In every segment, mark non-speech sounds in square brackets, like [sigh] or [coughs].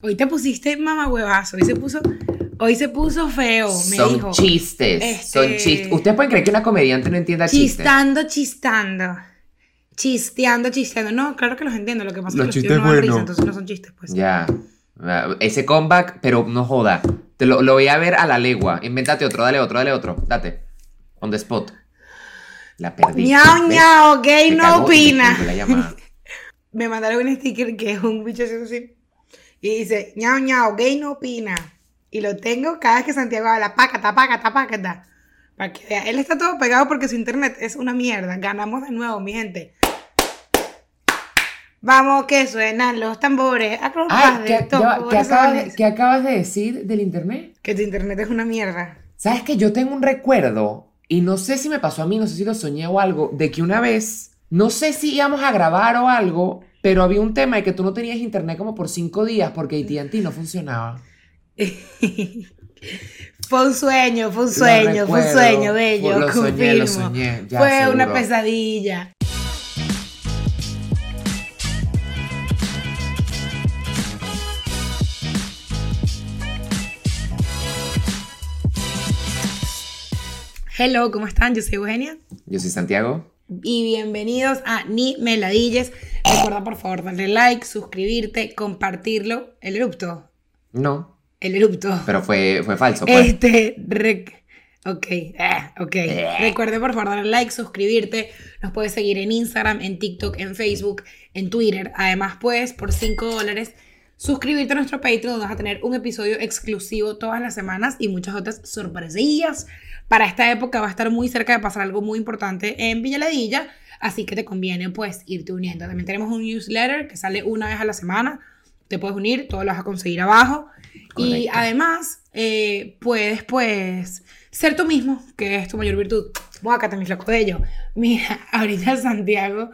Hoy te pusiste mamá huevazo, hoy se puso, hoy se puso feo, me son dijo. chistes, Este- son chistes. ¿Ustedes pueden creer que una comediante no entienda chistes? Chistando, chistando. Chisteando, chisteando. No, claro que los entiendo. Lo que pasa Los es que los chistes tíos no dan buenos. risa, entonces no son chistes, pues. Ya. Ah, Ese comeback, pero no joda. Te lo, lo voy a ver a la legua. Invéntate otro, dale otro, dale otro. Date. On the spot. La perdí. Ñao, ñao, gay Me no opina. [laughs] Me mandaron un sticker que es un bicho así. Y dice, ñao, ñao, gay no opina. Y lo tengo cada vez que Santiago habla, pácata, pácata, pácata. Para que vea. Él está todo pegado porque su internet es una mierda. Ganamos de nuevo, mi gente. Vamos, que suenan los tambores. Ay, de ¿qué, ya va, tambores. ¿qué acabas de, qué acabas de decir del internet? Que tu internet es una mierda. ¿Sabes que yo tengo un recuerdo? Y no sé si me pasó a mí, no sé si lo soñé o algo, de que una vez, no sé si íbamos a grabar o algo, pero había un tema de que tú no tenías internet como por cinco días porque AT&T no funcionaba. [laughs] Fue un sueño, fue un sueño, fue un sueño bello. Lo soñé, lo confirmo. soñé, ya, fue seguro. una pesadilla. Hello, ¿cómo están? Yo soy Eugenia Yo soy Santiago. Y bienvenidos a Ni Meladilles. Recuerda por favor darle like, suscribirte, compartirlo. El erupto, No, el erupto. pero fue, fue falso. Pues. Este, rec- ok, ah, ok. Recuerde por favor darle like, suscribirte. Nos puedes seguir en Instagram, en TikTok, en Facebook, en Twitter. Además, puedes por 5 dólares suscribirte a nuestro Patreon, donde vas a tener un episodio exclusivo todas las semanas y muchas otras sorpresillas. Para esta época va a estar muy cerca de pasar algo muy importante en Villaladilla, así que te conviene pues irte uniendo. También tenemos un newsletter que sale una vez a la semana. Te puedes unir, todo lo vas a conseguir abajo. Y Correcto. además, eh, puedes, pues, ser tú mismo, que es tu mayor virtud. Guácate, mi flaco de ello. Mira, [laughs] ahorita Santiago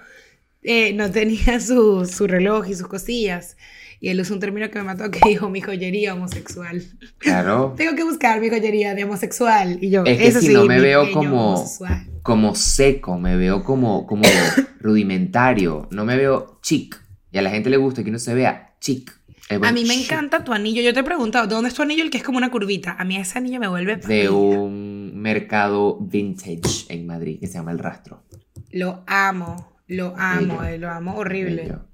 eh, no tenía su, su reloj y sus cosillas. Y él usó un término que me mató que dijo mi joyería homosexual. Claro. [laughs] Tengo que buscar mi joyería de homosexual. Y yo, Es que eso si sí, no me veo como, homosexual. como seco, me veo como, como [coughs] rudimentario, no me veo chic. Y a la gente le gusta que uno se vea chic. A mí me chic. encanta tu anillo. Yo te he preguntado, ¿dónde es tu anillo el que es como una curvita? A mí ese anillo me vuelve De un mercado vintage en Madrid que se llama El Rastro. Lo amo, lo amo, eh, lo amo horrible. Bello.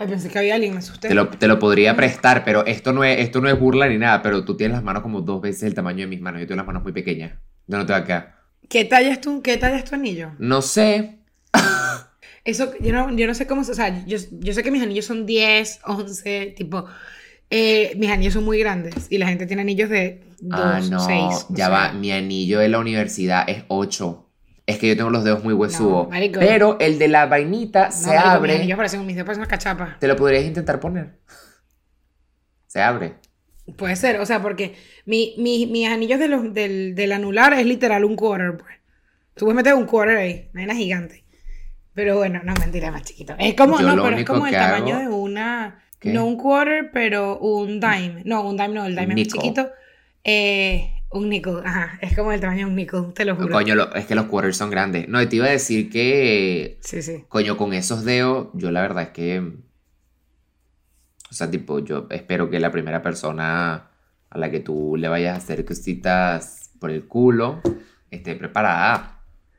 Ay, pensé que había alguien, me asusté. Te lo, te lo podría prestar, pero esto no, es, esto no es burla ni nada, pero tú tienes las manos como dos veces el tamaño de mis manos. Yo tengo las manos muy pequeñas. Yo no te va a quedar. ¿Qué talla es tu, qué talla es tu anillo? No sé. [laughs] Eso, yo no, yo no sé cómo, o sea, yo, yo sé que mis anillos son 10, 11, tipo, eh, mis anillos son muy grandes y la gente tiene anillos de 2, ah, no. 6. ya va. Mi anillo de la universidad es 8. Es que yo tengo los dedos muy huesudos. No, marico. pero el de la vainita se Mis abre. anillos parecen, mis dedos parecen una cachapa. Te lo podrías intentar poner. Se abre. Puede ser, o sea, porque mi, mi- mis anillos de los, del, del anular es literal un quarter, pues. Tú puedes meter un quarter ahí, una vaina gigante. Pero bueno, no, mentira, más chiquito. Es como, Yo no, pero es como el tamaño hago- de una, ¿Qué? no un quarter, pero un dime. No, un dime no, el dime es nickel. chiquito. Eh, un nickel, ajá, es como el tamaño de un nickel, te lo juro. Coño, lo- es que los quarters son grandes. No, te iba a decir que Sí, sí. Coño, con esos dedos, yo la verdad es que. O sea, tipo, yo espero que la primera persona a la que tú le vayas a hacer cositas por el culo esté preparada.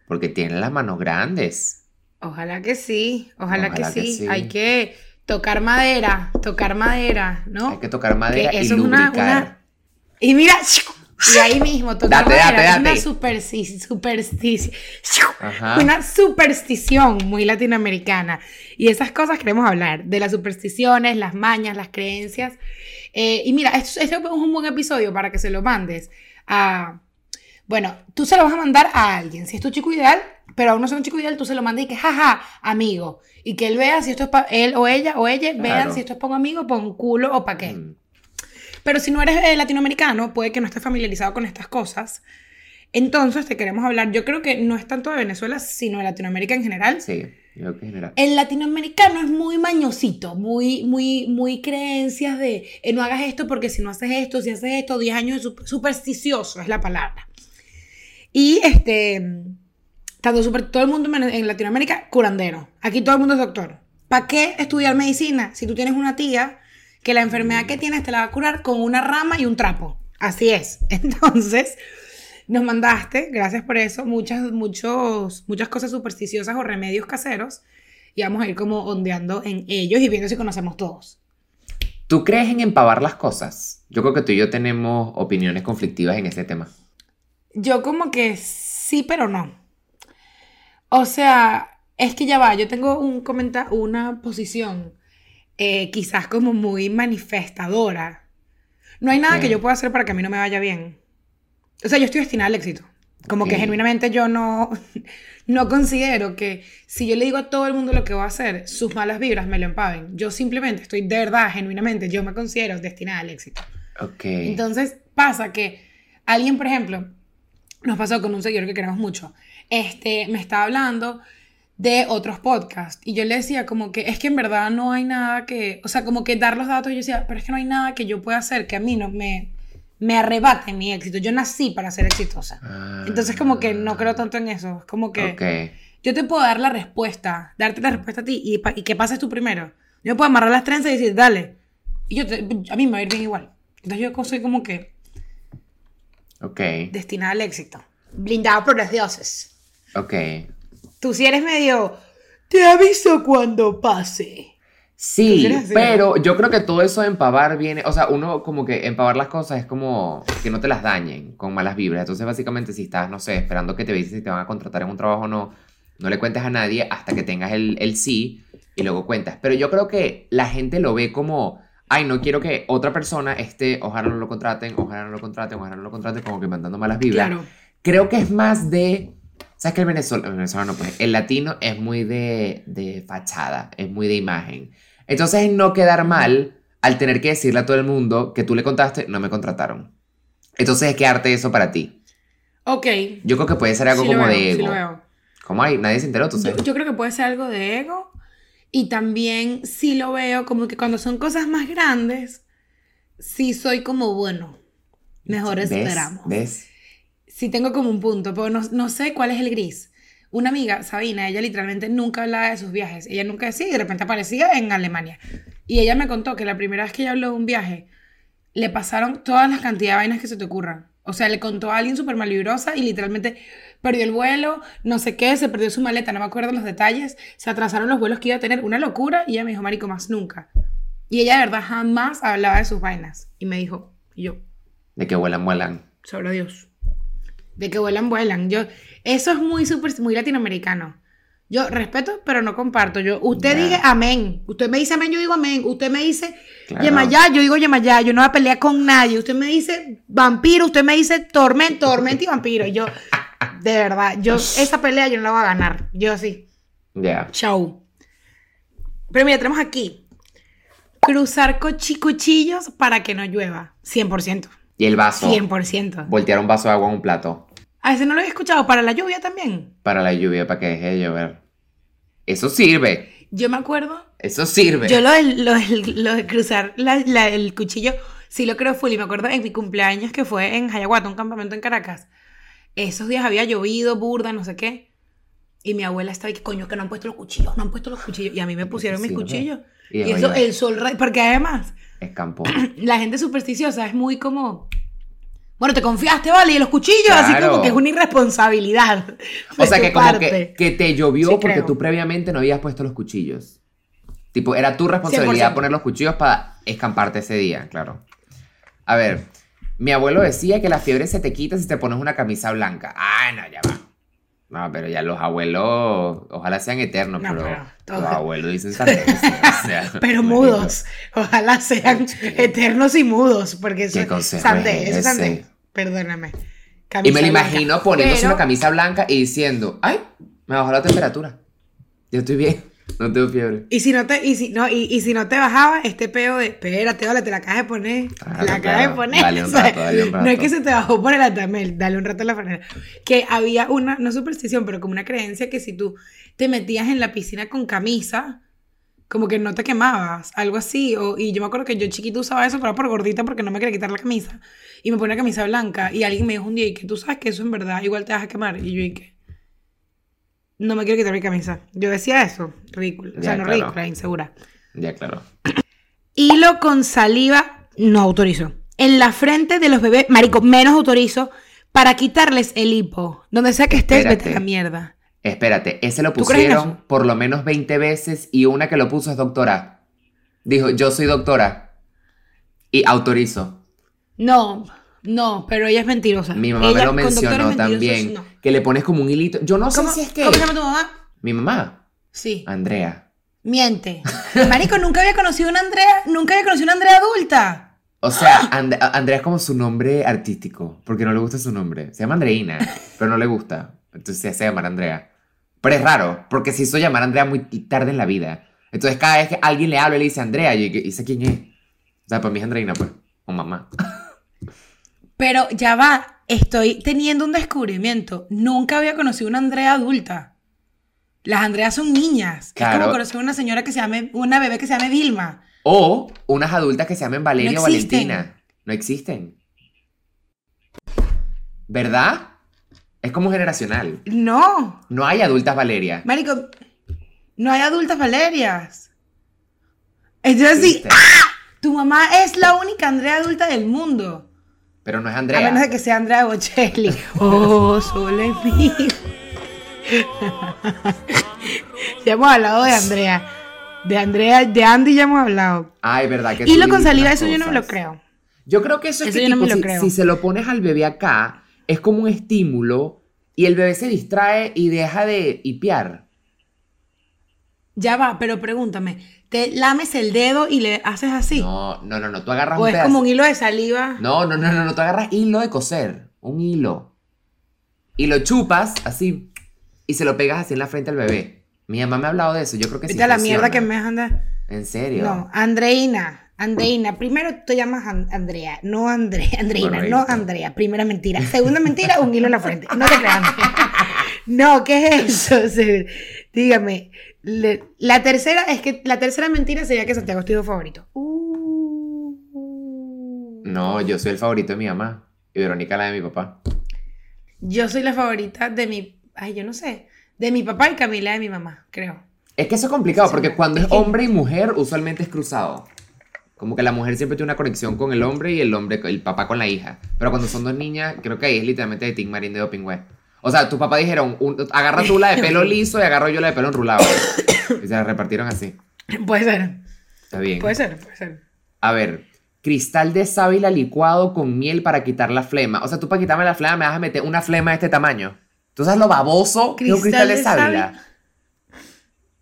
Porque tienen las manos grandes. Ojalá que sí, ojalá, que, Ojalá que sí. sí. Hay que tocar madera, tocar madera, ¿no? Hay que tocar madera Que y eso es una- lubricar. una- Y mira, y ahí mismo, tocar Date, madera date, es una date. supersti- superstici- Ajá. una superstición muy latinoamericana. Y esas cosas queremos hablar, de las supersticiones, las mañas, las creencias. Eh, y mira, esto, esto es un buen episodio para que se lo mandes a... Bueno, tú se lo vas a mandar a alguien. Si es tu chico ideal, pero aún no es un chico ideal, tú se lo mandas y que, jaja, amigo. Y que él vea si esto es para él o ella o ella, vean Claro. si esto es para un amigo, para un culo o para qué. Mm. Pero si no eres eh, latinoamericano, puede que no estés familiarizado con estas cosas. Entonces te queremos hablar, yo creo que no es tanto de Venezuela, sino de Latinoamérica en general. Sí, yo creo que en general. El latinoamericano es muy mañosito, muy, muy, muy creencias de eh, no hagas esto porque si no haces esto, si haces esto, 10 años de sup- supersticioso es la palabra. Y este, tanto super, todo el mundo en Latinoamérica, curandero. Aquí todo el mundo es doctor. ¿Para qué estudiar medicina si tú tienes una tía que la enfermedad que tienes te la va a curar con una rama y un trapo. Así es. [laughs] Entonces, nos mandaste, gracias por eso, muchas, muchos, muchas cosas supersticiosas o remedios caseros. Y vamos a ir como ondeando en ellos y viendo si conocemos todos. ¿Tú crees en empavar las cosas? Yo creo que tú y yo tenemos opiniones conflictivas en ese tema. Yo como que sí, pero no. O sea, es que ya va, yo tengo un comenta una posición eh, quizás como muy manifestadora. No hay nada que yo pueda hacer para que a mí no me vaya bien. O sea, yo estoy destinada al éxito. Como que genuinamente yo no, [laughs] no considero que si yo le digo a todo el mundo lo que voy a hacer, sus malas vibras me lo empaven. Yo simplemente estoy de verdad, genuinamente, yo me considero destinada al éxito. Ok. Entonces pasa que alguien, por ejemplo, nos pasó con un seguidor que queremos mucho, este, me estaba hablando de otros podcasts y yo le decía como que es que en verdad no hay nada que, o sea, como que dar los datos, yo decía, pero es que no hay nada que yo pueda hacer que a mí no me, me arrebate mi éxito. Yo nací para ser exitosa. Ah. Entonces como que no creo tanto en eso, es como que Ok. yo te puedo dar la respuesta, darte la respuesta a ti y, y que pases tú primero. Yo puedo amarrar las trenzas y decir, dale. Y yo te- a mí me va a ir bien igual. Entonces yo soy como que Ok. destinada al éxito. Blindado por los dioses. Ok. Tú si eres medio... Te aviso cuando pase. Sí, ¿Tú crees así, pero yo creo que todo eso de empavar viene, o sea, uno como que empavar las cosas es como que no te las dañen con malas vibras. Entonces, básicamente, si estás, no sé, esperando que te avisen si te van a contratar en un trabajo o no, no le cuentes a nadie hasta que tengas el, el sí y luego cuentas. Pero yo creo que la gente lo ve como, ay, no quiero que otra persona esté, ojalá no lo contraten, ojalá no lo contraten, ojalá no lo contraten, como que mandando malas vibras. Claro. Creo que es más de. ¿Sabes que el venezolano, el venezolano, pues, el latino es muy de, de fachada, es muy de imagen. Entonces, es no quedar mal al tener que decirle a todo el mundo que tú le contaste, no me contrataron. Entonces, es quedarte eso para ti. Ok. Yo creo que puede ser algo sí como veo, de sí ego. lo veo. como hay, nadie se enteró. Yo, yo creo que puede ser algo de ego. Y también sí lo veo como que cuando son cosas más grandes, sí soy como, bueno, mejor ¿Ves? esperamos. ¿Ves? Sí tengo como un punto, pero no, no sé cuál es el gris. Una amiga, Sabina, ella literalmente nunca hablaba de sus viajes. Ella nunca decía y de repente aparecía en Alemania. Y ella me contó que la primera vez que ella habló de un viaje, le pasaron todas las cantidades de vainas que se te ocurran. O sea, le contó a alguien súper malvibrosa y literalmente perdió el vuelo, no sé qué, se perdió su maleta, no me acuerdo los detalles, se atrasaron los vuelos que iba a tener, una locura, y ella me dijo, marico, más nunca. Y ella de verdad jamás hablaba de sus vainas. Y me dijo, y yo, De que vuelan, vuelan. sobre Dios. De que vuelan, vuelan. Yo, eso es muy súper, muy latinoamericano. Yo respeto, pero no comparto. Yo, usted Ya. diga amén. Usted me dice amén, yo digo amén. Usted me dice Claro. Yemayá, yo digo Yemayá. Yo no voy a pelear con nadie. Usted me dice vampiro, usted me dice tormento, tormento y vampiro. Y yo, de verdad, yo esa pelea yo no la voy a ganar. Yo sí. Ya. Chau. Pero mira, tenemos aquí. Cruzar cuchillos para que no llueva. 100%. Y el vaso. 100%. Voltear un vaso de agua en un plato. A ese no lo había escuchado. Para la lluvia también. Para la lluvia, para que deje de llover. Eso sirve. Yo me acuerdo. Eso sirve. Yo lo de, lo lo de cruzar la- la- el cuchillo, sí lo creo full. Y me acuerdo en mi cumpleaños que fue en Hayaguata, un campamento en Caracas. Esos días había llovido, burda, no sé qué. Y mi abuela estaba y que coño, que no han puesto los cuchillos, no han puesto los cuchillos. Y a mí me pusieron mis cuchillos. Y eso, el sol, porque además, Escampó. [clears throat] la gente supersticiosa es muy como. Bueno, te confiaste, vale, y los cuchillos, así como que es una irresponsabilidad. [laughs] O sea que como que, te llovió Sí, porque creo. tú previamente no habías puesto los cuchillos. Tipo, era tu responsabilidad 100%. poner los cuchillos para escamparte ese día, claro. A ver, mi abuelo decía que la fiebre se te quita si te pones una camisa blanca. Ah, no, ya va. No, pero ya los abuelos, ojalá sean eternos, No, pero, los abuelos dicen sandeces, o sea, [laughs] Pero mudos. Ojalá sean eternos y mudos, porque eso ¿Qué consejo sandé, es eso? Perdóname. Y me lo blanca. imagino poniéndose Pero- una camisa blanca y diciendo, ay, me bajó la temperatura. Yo estoy bien, no tengo fiebre. Y si no te, y si, no, y, y si no te bajaba, este peo de, espérate, vale, te la acabas de poner. Te la acabas de poner. Dale [laughs] un rato, dale un No es que se te bajó por el atamel, dale un rato a la franela. Que había una, no superstición, pero como una creencia que si tú te metías en la piscina con camisa, como que no te quemabas, algo así. O, y yo me acuerdo que yo chiquito usaba eso, pero era por gordita porque no me quería quitar la camisa. Y me ponía camisa blanca. Y alguien me dijo un día, y que tú sabes que eso en verdad igual te vas a quemar. Y yo, y que no me quiero quitar mi camisa. Yo decía eso, ridículo. O sea, Ya, no claro. ridícula, insegura. Ya, claro. Hilo con saliva, no autorizo. En la frente de los bebés, marico, menos autorizo para quitarles el hipo. Donde sea que estés, vete a la mierda. Espérate, ese lo ¿Tú crees en pusieron por lo menos 20 veces y una que lo puso es doctora. Dijo, yo soy doctora. Y autorizo. No, no, pero ella es mentirosa. Mi mamá me lo mencionó también. no. Que le pones como un hilito. Yo no sé ¿Cómo, si es que... ¿Cómo se llama tu mamá? Mi mamá, Sí. Andrea. Miente. [laughs] Marico, nunca había conocido una Andrea, nunca había conocido una Andrea adulta. O sea, And- Andrea es como su nombre artístico, porque no le gusta su nombre. Se llama Andreina, pero no le gusta. Entonces se hace llamar Andrea. Pero es raro, porque se hizo llamar Andrea muy tarde en la vida. Entonces cada vez que alguien le habla y le dice Andrea, yo y sé quién es. O sea, para mí es Andreina, pues. O mamá. [laughs] Pero ya va, estoy teniendo un descubrimiento. Nunca había conocido una Andrea adulta. Las Andreas son niñas. Es Claro. como conocer una señora que se llame, una bebé que se llame Vilma. O unas adultas que se llamen Valeria No o. Valentina. No existen. ¿Verdad? Es como generacional. No, No hay adultas Valeria. Marico, no hay adultas Valerias. Entonces sí, Existen. tu mamá es la única Andrea adulta del mundo. Pero no es A Andrea. menos de que sea Andrea Bocelli. [laughs] Oh, solo es mío. ya hemos hablado de Andrea. De Andrea, de Andy ya hemos hablado. Ay, verdad que Y lo con saliva, eso yo no me lo creo. Yo creo que eso es Eso que yo no me tipo, lo si, creo. si se lo pones al bebé acá, es como un estímulo y el bebé se distrae y deja de hipear. Ya va, pero pregúntame, ¿te lames el dedo y le haces así? No, no, no, no. Tú agarras ¿O un es pedazo. como un hilo de saliva? No, no, no, no, no. Tú agarras hilo de coser. Un hilo. Y lo chupas así. Y se lo pegas así en la frente al bebé. Mi mamá me ha hablado de eso. Yo creo que sí. Vete a la mierda que me anda. ¿En serio? No, Andreina. Andreina, primero te llamas An- Andrea, no Andrea, [laughs] Andreina, no. Andrea. Primera mentira. Segunda mentira, un hilo en la frente. No te creas. [laughs] No, ¿qué es eso? [laughs] Dígame. le- la tercera es que la tercera mentira sería que Santiago es tu hijo favorito. Uh. No, yo soy el favorito de mi mamá. Y Verónica la de mi papá. Yo soy la favorita de mi, ay, yo no sé, de mi papá y Camila de mi mamá, creo. Es que eso es complicado Sí, porque cuando es es que- hombre y mujer, usualmente es cruzado. Como que la mujer siempre tiene una conexión con el hombre y el hombre, el papá con la hija. Pero cuando son dos niñas, creo que ahí es literalmente de Tim Marín de Doping Web. O sea, tus papás dijeron, un- agarra tú la de pelo [laughs] liso y agarro yo la de pelo enrulado. y se la repartieron así. Puede ser, Está bien. puede ser, puede ser. A ver, cristal de sábila licuado con miel para quitar la flema. O sea, tú para quitarme la flema me vas a meter una flema de este tamaño. ¿Tú sabes lo baboso que es un cristal de de sábila?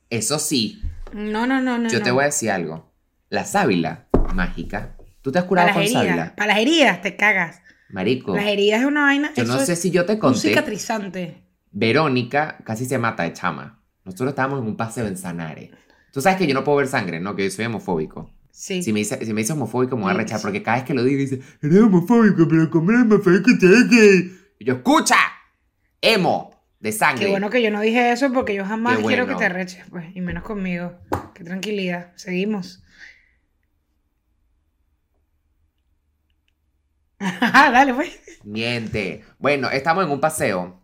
Eso sí, No, no, no, no. yo no. te voy a decir algo. La sábila mágica. ¿Tú te has curado para las con heridas, sábila? para las heridas te cagas. Marico, Las heridas es una vaina. yo no sé si yo te un conté. cicatrizante. Verónica casi se mata de chama. Nosotros estábamos en un paseo en Sanare. Tú sabes que yo no puedo ver sangre, ¿no? Que yo soy homofóbico. Sí. Si me dice, si me dice homofóbico me voy a sí. porque cada vez que lo digo dice, eres homofóbico, pero como eres homofóbico gay". Y yo, escucha, emo, de sangre. Qué bueno que yo no dije eso porque yo jamás Qué quiero que bueno. te reches, pues, y menos conmigo. Qué tranquilidad. Seguimos. [laughs] Dale, pues. Miente. Bueno, estamos en un paseo.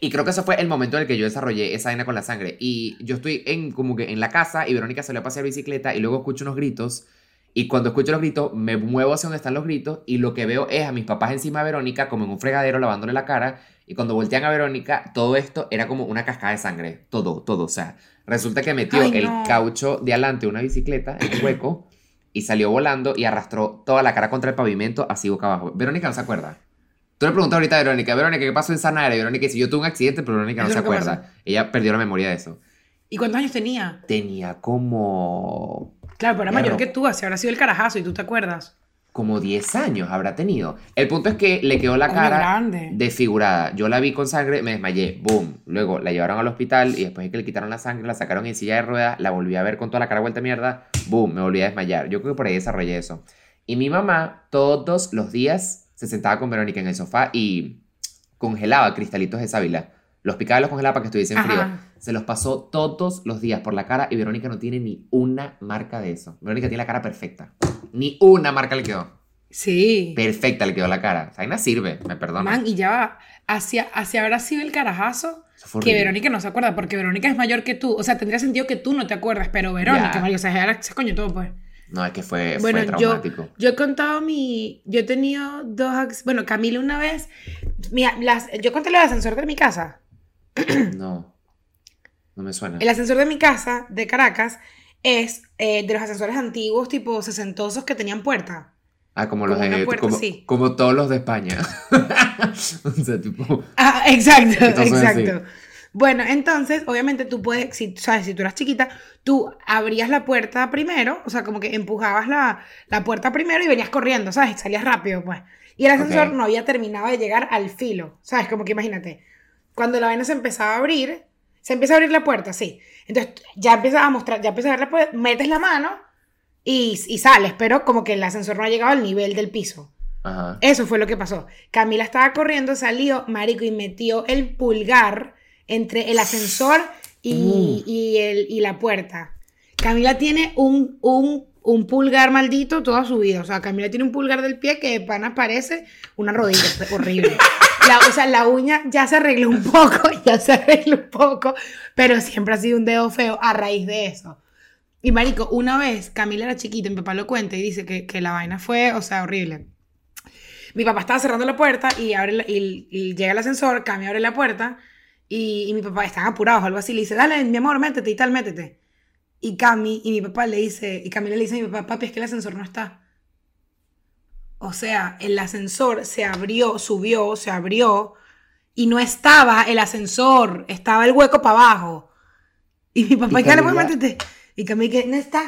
Y creo que ese fue el momento en el que yo desarrollé esa vaina con la sangre. Y yo estoy en como que en la casa y Verónica salió a pasear bicicleta y luego escucho unos gritos. Y cuando escucho los gritos, me muevo hacia donde están los gritos y lo que veo es a mis papás encima de Verónica como en un fregadero lavándole la cara. Y cuando voltean a Verónica, todo esto era como una cascada de sangre. Todo, todo. O sea, resulta que metió Ay, el caucho de adelante de una bicicleta en un hueco y salió volando y arrastró toda la cara contra el pavimento así boca abajo. Verónica no se acuerda. Tú le preguntas ahorita a Verónica, Verónica, ¿qué pasó en Sanare? Verónica dice, yo tuve un accidente, pero Verónica no se acuerda. Ella perdió la memoria de eso. ¿Y cuántos años tenía? Tenía como... Claro, pero era mayor que tú, así habrá sido el carajazo y tú te acuerdas. Como 10 años habrá tenido. El punto es que le quedó la cara desfigurada. Yo la vi con sangre, me desmayé, boom. Luego la llevaron al hospital y después de que le quitaron la sangre, la sacaron en silla de ruedas, la volví a ver con toda la cara vuelta mierda, boom, me volví a desmayar. Yo creo que por ahí desarrollé eso. Y mi mamá todos los días se sentaba con Verónica en el sofá y congelaba cristalitos de sábila. Los picaba y los congelaba para que estuviesen Ajá. fríos. Se los pasó todos los días por la cara y Verónica no tiene ni una marca de eso. Verónica tiene la cara perfecta. Ni una marca le quedó. Sí. Perfecta le quedó la cara. Zaina sirve, me perdona. Man, y ya va. Hacia, hacia habrá sido el carajazo que. Verónica no se acuerda, porque Verónica es mayor que tú. O sea, tendría sentido que tú no te acuerdas, pero Verónica, Ya. María, o sea, ahora se coño todo, pues. No, es que fue, Bueno, fue yo, traumático. yo he contado mi. Yo he tenido dos. Bueno, Camila una vez. Mira, las, yo conté lo del ascensor de mi casa. No. No me suena. El ascensor de mi casa, de Caracas, es eh, de los ascensores antiguos, tipo sesentosos que tenían puerta. Ah, como los como de. puerta, como, sí. como todos los de España. [laughs] o sea, tipo. Ah, [laughs] exacto, exacto. Bueno, entonces, obviamente tú puedes, si, sabes, si tú eras chiquita, tú abrías la puerta primero, o sea, como que empujabas la, la puerta primero y venías corriendo, ¿sabes? Salías rápido, pues. Y el ascensor no había terminado de llegar al filo, ¿sabes? Como que imagínate, cuando la vaina se empezaba a abrir, se empieza a abrir la puerta, sí. Entonces ya empiezas a mostrar, ya empiezas a ver la puerta, metes la mano y, y sales, pero como que el ascensor no ha llegado al nivel del piso. Ajá. Eso fue lo que pasó. Camila estaba corriendo, salió, marico, y metió el pulgar entre el ascensor y, Uh. y el, y la puerta. Camila tiene un, un, un pulgar maldito toda su vida. O sea, Camila tiene un pulgar del pie que de pana parece una rodilla. horrible. [laughs] La, o sea, la uña ya se arregló un poco, [laughs] ya se arregló un poco, pero siempre ha sido un dedo feo a raíz de eso. Y marico, una vez Camila era chiquita, mi papá lo cuenta y dice que, que la vaina fue, o sea, horrible. Mi papá estaba cerrando la puerta y, abre la- y, llega el ascensor, Cami abre la puerta y, y mi papá están apurados o algo así. Le dice, dale, mi amor, métete y tal, métete. Y Cami y mi papá le dice, y Camila le dice a mi papá, papi, es que el ascensor no está. O sea, el ascensor se abrió, subió, se abrió y no estaba el ascensor, estaba el hueco para abajo. Y mi papá, Y ¿qué le pues Camila- métete? Y Camila, que no está.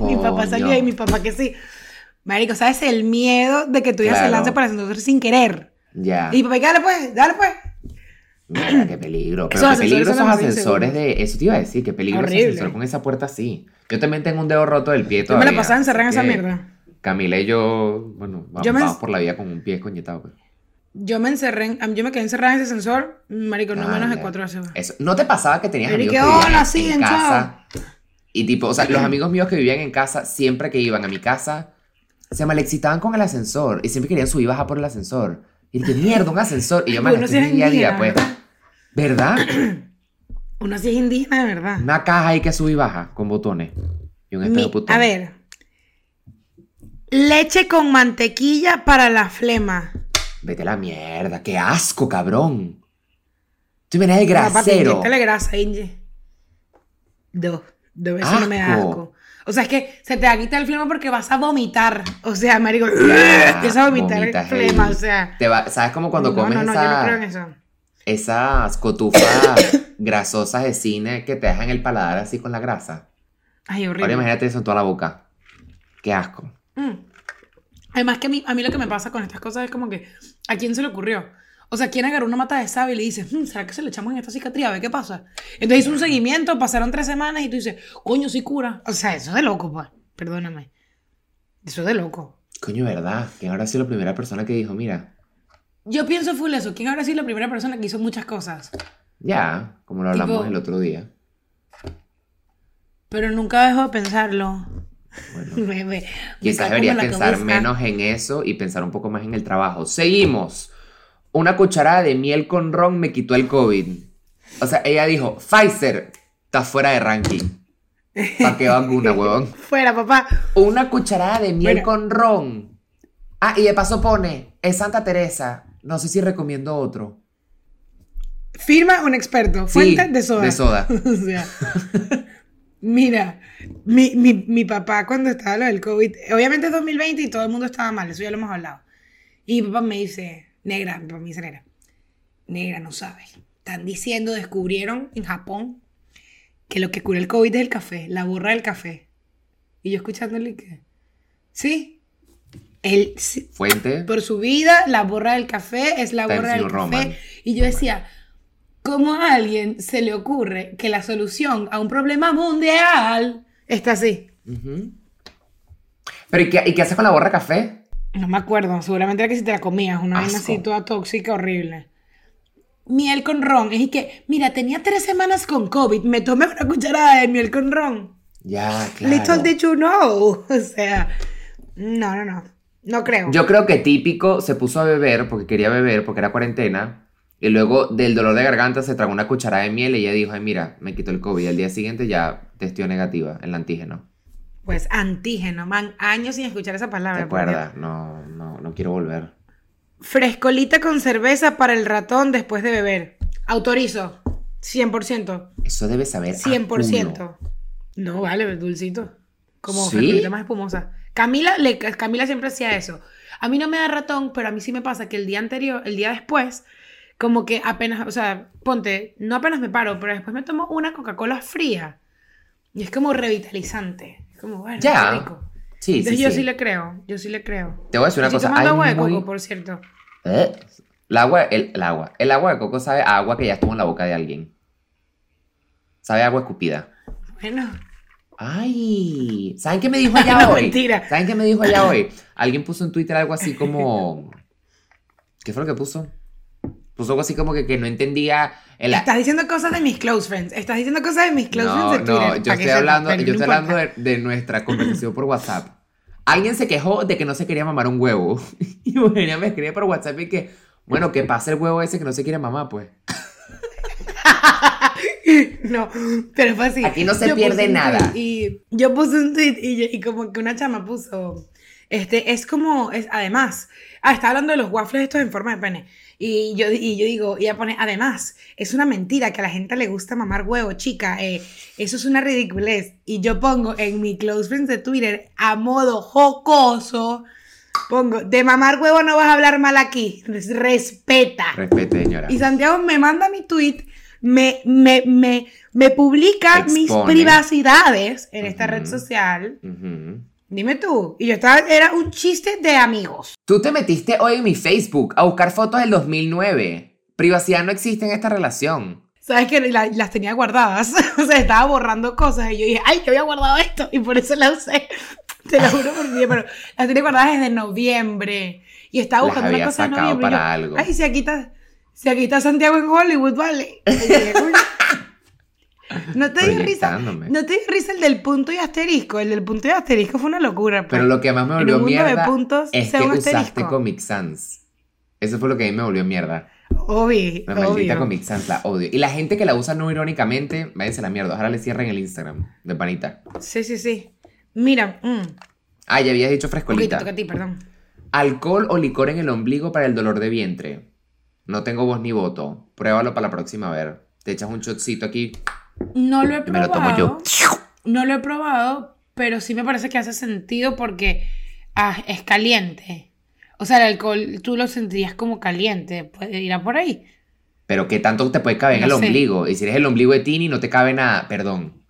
Y mi papá salió y mi papá que sí. Marico, ¿sabes? El miedo de que tú ya se lance para el ascensor sin querer. Ya. Y mi papá, dale pues, dale pues. Mira, qué peligro. Pero qué peligro esos ascensores de. Eso te iba a decir, qué peligro ese ascensor con esa puerta así. Yo también tengo un dedo roto del pie Yo me todavía. la pasaba encerrada en esa que mierda. Camila y yo, bueno, vamos, Yo me- vamos por la vida con un pie coñetado. pues. Yo me encerré, en- yo me quedé encerrada en ese ascensor, marico, no Ah, menos de cuatro veces. Eso. ¿No te pasaba que tenías Pero amigos que, que hola, sí, en en casa? Y tipo, o sea, los amigos míos que vivían en casa, siempre que iban a mi casa, se malexcitaban con el ascensor y siempre querían subir y bajar por el ascensor. Y dije, mierda, un ascensor. Y yo, es mi día a día, pues. ¿Verdad? Uno sí es indígena, de verdad. Una caja ahí que sube y baja con botones. Y un espejo putón. a ver. Leche con mantequilla para la flema. Vete a la mierda, qué asco, cabrón. Tú vienes de No, papi, grasero. grasa, Inge. Dos. Dos veces no me da Asco. O sea, es que se te va a quitar el flema porque vas a vomitar. O sea, marico, [laughs] Ya, empiezas a vomitar el flema, o sea. Te va- ¿Sabes como cuando no, comes no, no, esa- yo no creo en eso. esas cotufas [coughs] grasosas de cine que te dejan el paladar así con la grasa? Ay, Ahora horrible. imagínate eso en toda la boca. Qué asco. Mm. Además que a mí, a mí lo que me pasa con estas cosas es como que, ¿a quién se le ocurrió? O sea, ¿quién agarró una mata de sábila y le dice, "Hmm, ¿será que se le echamos en esta cicatriz? A ver qué pasa. Entonces hizo un seguimiento, pasaron tres semanas y tú dices, coño, sí cura. O sea, eso es de loco, pues. Perdóname. Eso es de loco. Coño, ¿verdad? ¿Quién habrá sido la primera persona que dijo, mira, Yo pienso full eso. ¿Quién habrá sido la primera persona que hizo muchas cosas? ya, como lo hablamos Tipo- el otro día? Pero nunca dejo de pensarlo. Bueno. [laughs] Me- me- me Quizás deberías pensar cabeza. menos en eso y pensar un poco más en el trabajo. Seguimos. Una cucharada de miel con ron me quitó el COVID. O sea, ella dijo, Pfizer está fuera de ranking. ¿Para qué vacuna, [laughs] huevón? Fuera, papá. Una cucharada de miel con ron. Ah, y de paso pone, es Santa Teresa. No sé si recomiendo otro. Firma un experto. Sí, Fuente de soda. de soda. [laughs] o sea, mira, mi, mi, mi papá cuando estaba lo del COVID, obviamente es 2020 y todo el mundo estaba mal, eso ya lo hemos hablado. Y mi papá me dice, negra, mi papá me dice negra, negra, no sabes. Están diciendo, descubrieron en Japón que lo que cura el COVID es el café, la borra del café. Y yo escuchándole que, sí, sí, Fuente. por su vida, la borra del café es la borra del café. Roman. Y yo decía, ¿cómo a alguien se le ocurre que la solución a un problema mundial está así? Ujú. Pero ¿y qué, y qué haces con la borra de café? No me acuerdo, seguramente era que si te la comías, una vaina así toda tóxica, horrible. Miel con ron, es que, mira, tenía tres semanas con COVID, me tomé una cucharada de miel con ron. Ya, claro. Little did you know. [laughs] O sea, no, no, no, no creo. Yo creo que típico se puso a beber porque quería beber, porque era cuarentena. Y luego del dolor de garganta se tragó una cucharada de miel y ella dijo, ay mira, me quitó el COVID. Y al día siguiente ya testió negativa, el antígeno. Pues antígeno, man. Años sin escuchar esa ¿Te palabra. Dios. acuerdas? No, no, no quiero volver. Frescolita con cerveza para el ratón después de beber. Autorizo. 100%. Eso debe saber. a 100%. culo. No, vale, dulcito. Como ¿Sí? más espumosa. Camila, le- Camila siempre hacía eso. A mí no me da ratón, pero a mí sí me pasa que el día anterior, el día después, como que apenas, o sea, ponte, no apenas me paro, pero después me tomo una Coca-Cola fría. Y es como revitalizante. Es como, bueno, rico. Sí, Entonces sí, yo sí. sí le creo, yo sí le creo. Te voy a decir una Estoy cosa. tomando agua de muy- coco, por cierto. ¿Eh? El agua, el, el agua. El agua de coco sabe a agua que ya estuvo en la boca de alguien. Sabe a agua escupida. Bueno, Ay, ¿saben qué me dijo [laughs] allá No, hoy? mentira. ¿Saben qué me dijo allá hoy? Alguien puso en Twitter algo así como. ¿Qué fue lo que puso? Puso algo así como que, que no entendía el. estás diciendo cosas de mis close friends. Estás diciendo cosas de mis close No, friends de Twitter. no, yo estoy hablando, yo estoy importa. hablando de, de nuestra conversación por WhatsApp. Alguien se quejó de que no se quería mamar un huevo. [laughs] Y Eugenia me escribe por WhatsApp y que, bueno, que pase el huevo ese que no se quiere mamar, pues. [laughs] No, pero fue así. Aquí no se Yo pierde nada. Y yo puse un tweet y, y como que una chama puso, este, es como, es, además, ah, está hablando de los waffles estos en forma de pene. Y yo, y yo digo, y ella pone, además, es una mentira que a la gente le gusta mamar huevo, chica, eh, eso es una ridiculez. Y yo pongo en mi close friends de Twitter, a modo jocoso, pongo, de mamar huevo no vas a hablar mal aquí, respeta. Respete, señora. Y Santiago me manda mi tweet, me, me, me, me publica mis privacidades en esta red social. Ujú. Dime tú. Y yo estaba, era un chiste de amigos. Tú te metiste hoy en mi Facebook a buscar fotos del 2009. Privacidad no existe en esta relación. ¿Sabes que la- las tenía guardadas? [laughs] o sea, estaba borrando cosas y yo dije, ay, yo había guardado esto y por eso la usé. [laughs] Te lo juro por Dios, pero las tenía guardadas desde noviembre. Y estaba Las buscando una había cosa de sacado noviembre. y yo, para algo. Ay, si aquí está, si aquí está Santiago en Hollywood, vale. [laughs] ¿No te dio risa? Proyectándome. ¿No te dio risa el del punto y asterisco? El del punto y asterisco fue una locura. pues. Pero lo que más me volvió mierda puntos, es que usaste. Comic Sans. Eso fue lo que a mí me volvió mierda. Obvio, La maldita obvio. Comic Sans, la odio. Y la gente que la usa no irónicamente, váyanse a la mierda. Ahora le cierren el Instagram de panita. Sí, sí, sí. Mira, mm. Ah, ya habías dicho frescolita. toca a ti, perdón. Alcohol o licor en el ombligo para el dolor de vientre. No tengo voz ni voto. Pruébalo para la próxima a ver. Te echas un shotcito aquí No lo he y me lo tomo yo. probado. No lo he probado, pero sí me parece que hace sentido porque ah, es caliente. O sea, el alcohol tú lo sentirías como caliente. Puede ir a por ahí. Pero ¿qué tanto te puede caber en el sé. ombligo? Y si eres el ombligo de Tini, no te cabe nada. Perdón.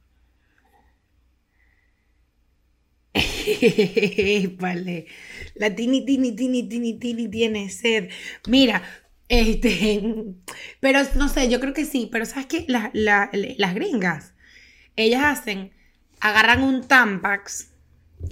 [laughs] vale. La tini, tini, tini, tini, tini tiene sed. Mira, este. Pero no sé, yo creo que sí. Pero ¿sabes qué? La- la- las gringas, ellas hacen, agarran un Tampax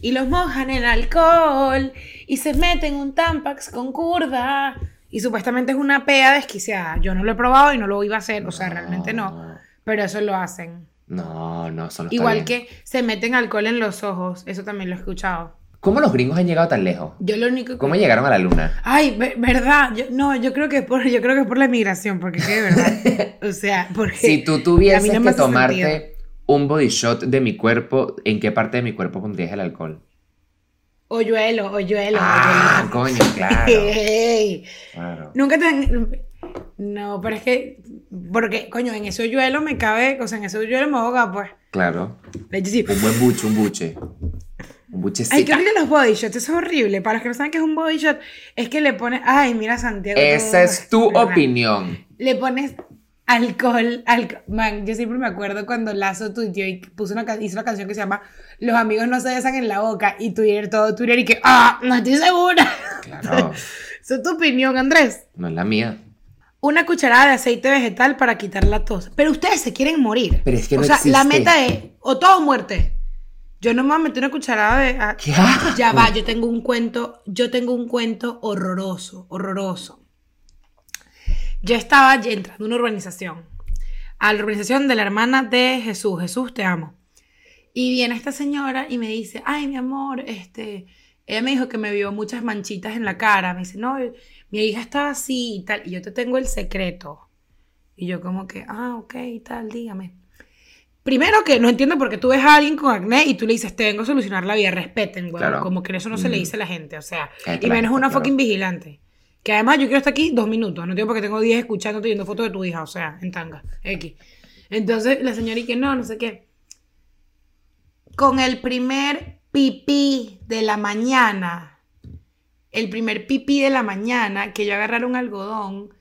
y los mojan en alcohol y se meten un Tampax con curda. Y supuestamente es una pea desquiciada. Yo no lo he probado y no lo iba a hacer. O sea, realmente no. Pero eso lo hacen. No, no, está Igual bien. que se meten alcohol en los ojos, eso también lo he escuchado. ¿Cómo los gringos han llegado tan lejos? Yo lo único que... ¿Cómo llegaron a la luna? Ay, ve- verdad, yo, no, yo creo que es por, yo creo que es por la migración, porque de verdad, [laughs] o sea, porque Si tú tuvieses no que tomarte un body shot de mi cuerpo, ¿en qué parte de mi cuerpo pondrías el alcohol? hoyuelo, hoyuelo, Ah, hoyuelo. coño, [laughs] claro. Claro. Nunca te han- No, pero es que, porque, coño, en ese hoyuelo me cabe, o sea, en ese hoyuelo me ahoga, pues. Claro. Sí. Un buen buche, un buche. Un buchecito. Ay, qué horrible los body shots, eso es horrible. Para los que no saben qué es un body shot, es que le pones, ay, mira Santiago. Esa es tu opinión. le pones alcohol, alco- Man, yo siempre me acuerdo cuando Lazo tuiteó y puso una, hizo una canción que se llama Los amigos no se besan en la boca y Twitter, todo Twitter y que, ah, no estoy segura. Claro. [laughs] Esa es tu opinión, Andrés. No es la mía. Una cucharada de aceite vegetal para quitar la tos. Pero ustedes se quieren morir. Pero es que o no sea, la meta es o todo o muerte. Yo no me voy a meter una cucharada de... ah, ya va, yo tengo un cuento, yo tengo un cuento horroroso, horroroso. Yo estaba entrando a una urbanización, a la urbanización de la hermana de Jesús, Jesús te amo. Y viene esta señora y me dice, ay, mi amor, este, ella me dijo que me vio muchas manchitas en la cara. Me dice, no, mi hija estaba así y tal, y yo te tengo el secreto. Y yo como que, ah, ok, y tal, dígame. Primero que no entiendo por qué tú ves a alguien con acné y tú le dices, te vengo a solucionar la vida, respeten, güey. Claro. Como que eso no se le Mm. dice a la gente, o sea. Cállate Y menos una claro. fucking vigilante. Que además yo quiero estar aquí dos minutos, no tengo porque tengo 10 escuchándote y viendo fotos de tu hija, o sea, en tanga, X. Entonces la señora y que no, no sé qué. Con el primer pipí de la mañana, el primer pipí de la mañana, que yo agarrara un algodón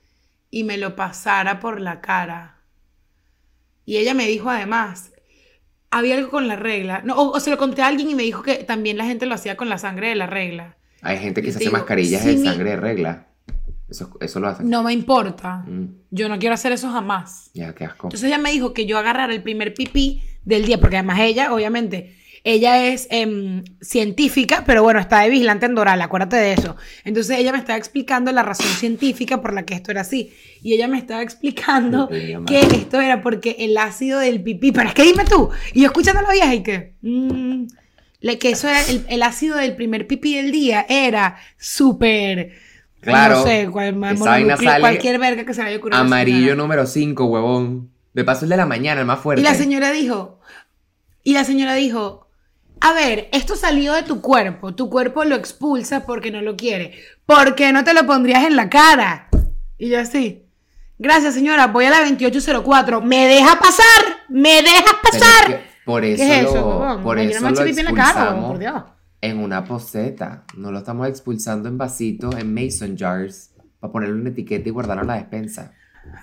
y me lo pasara por la cara. Y ella me dijo además, había algo con la regla. No, o, o se lo conté a alguien y me dijo que también la gente lo hacía con la sangre de la regla. Hay gente que se hace digo, mascarillas si de mi- sangre de regla. Eso, eso lo hacen. No me importa. Mm, Yo no quiero hacer eso jamás. ya, qué asco. Entonces ella me dijo que yo agarrara el primer pipí del día, porque además ella, obviamente, ella es em, científica, pero bueno, está de vigilante en Doral, acuérdate de eso. Entonces ella me estaba explicando la razón científica por la que esto era así. Y ella me estaba explicando que esto era porque el ácido del pipí, pero es que dime tú, y yo escuchando la vieja y que... mm, que eso era el, el ácido del primer pipí del día era súper Claro, no sé cual- sale cualquier verga que se ocurrido a Amarillo número 5, huevón. De paso el de la mañana, el más fuerte. Y la señora dijo, y la señora dijo, a ver, esto salió de tu cuerpo, tu cuerpo lo expulsa porque no lo quiere. ¿Por qué no te lo pondrías en la cara? Y yo así, gracias señora, voy a la 2804, ¿me deja pasar? ¿Me dejas es pasar? que por eso ¿Qué es eso, lo, por Me eso lo chipipí en la cara, expulsamos por Dios. en una poseta. No lo estamos expulsando en vasitos, en mason jars, para ponerle una etiqueta y guardarlo en la despensa.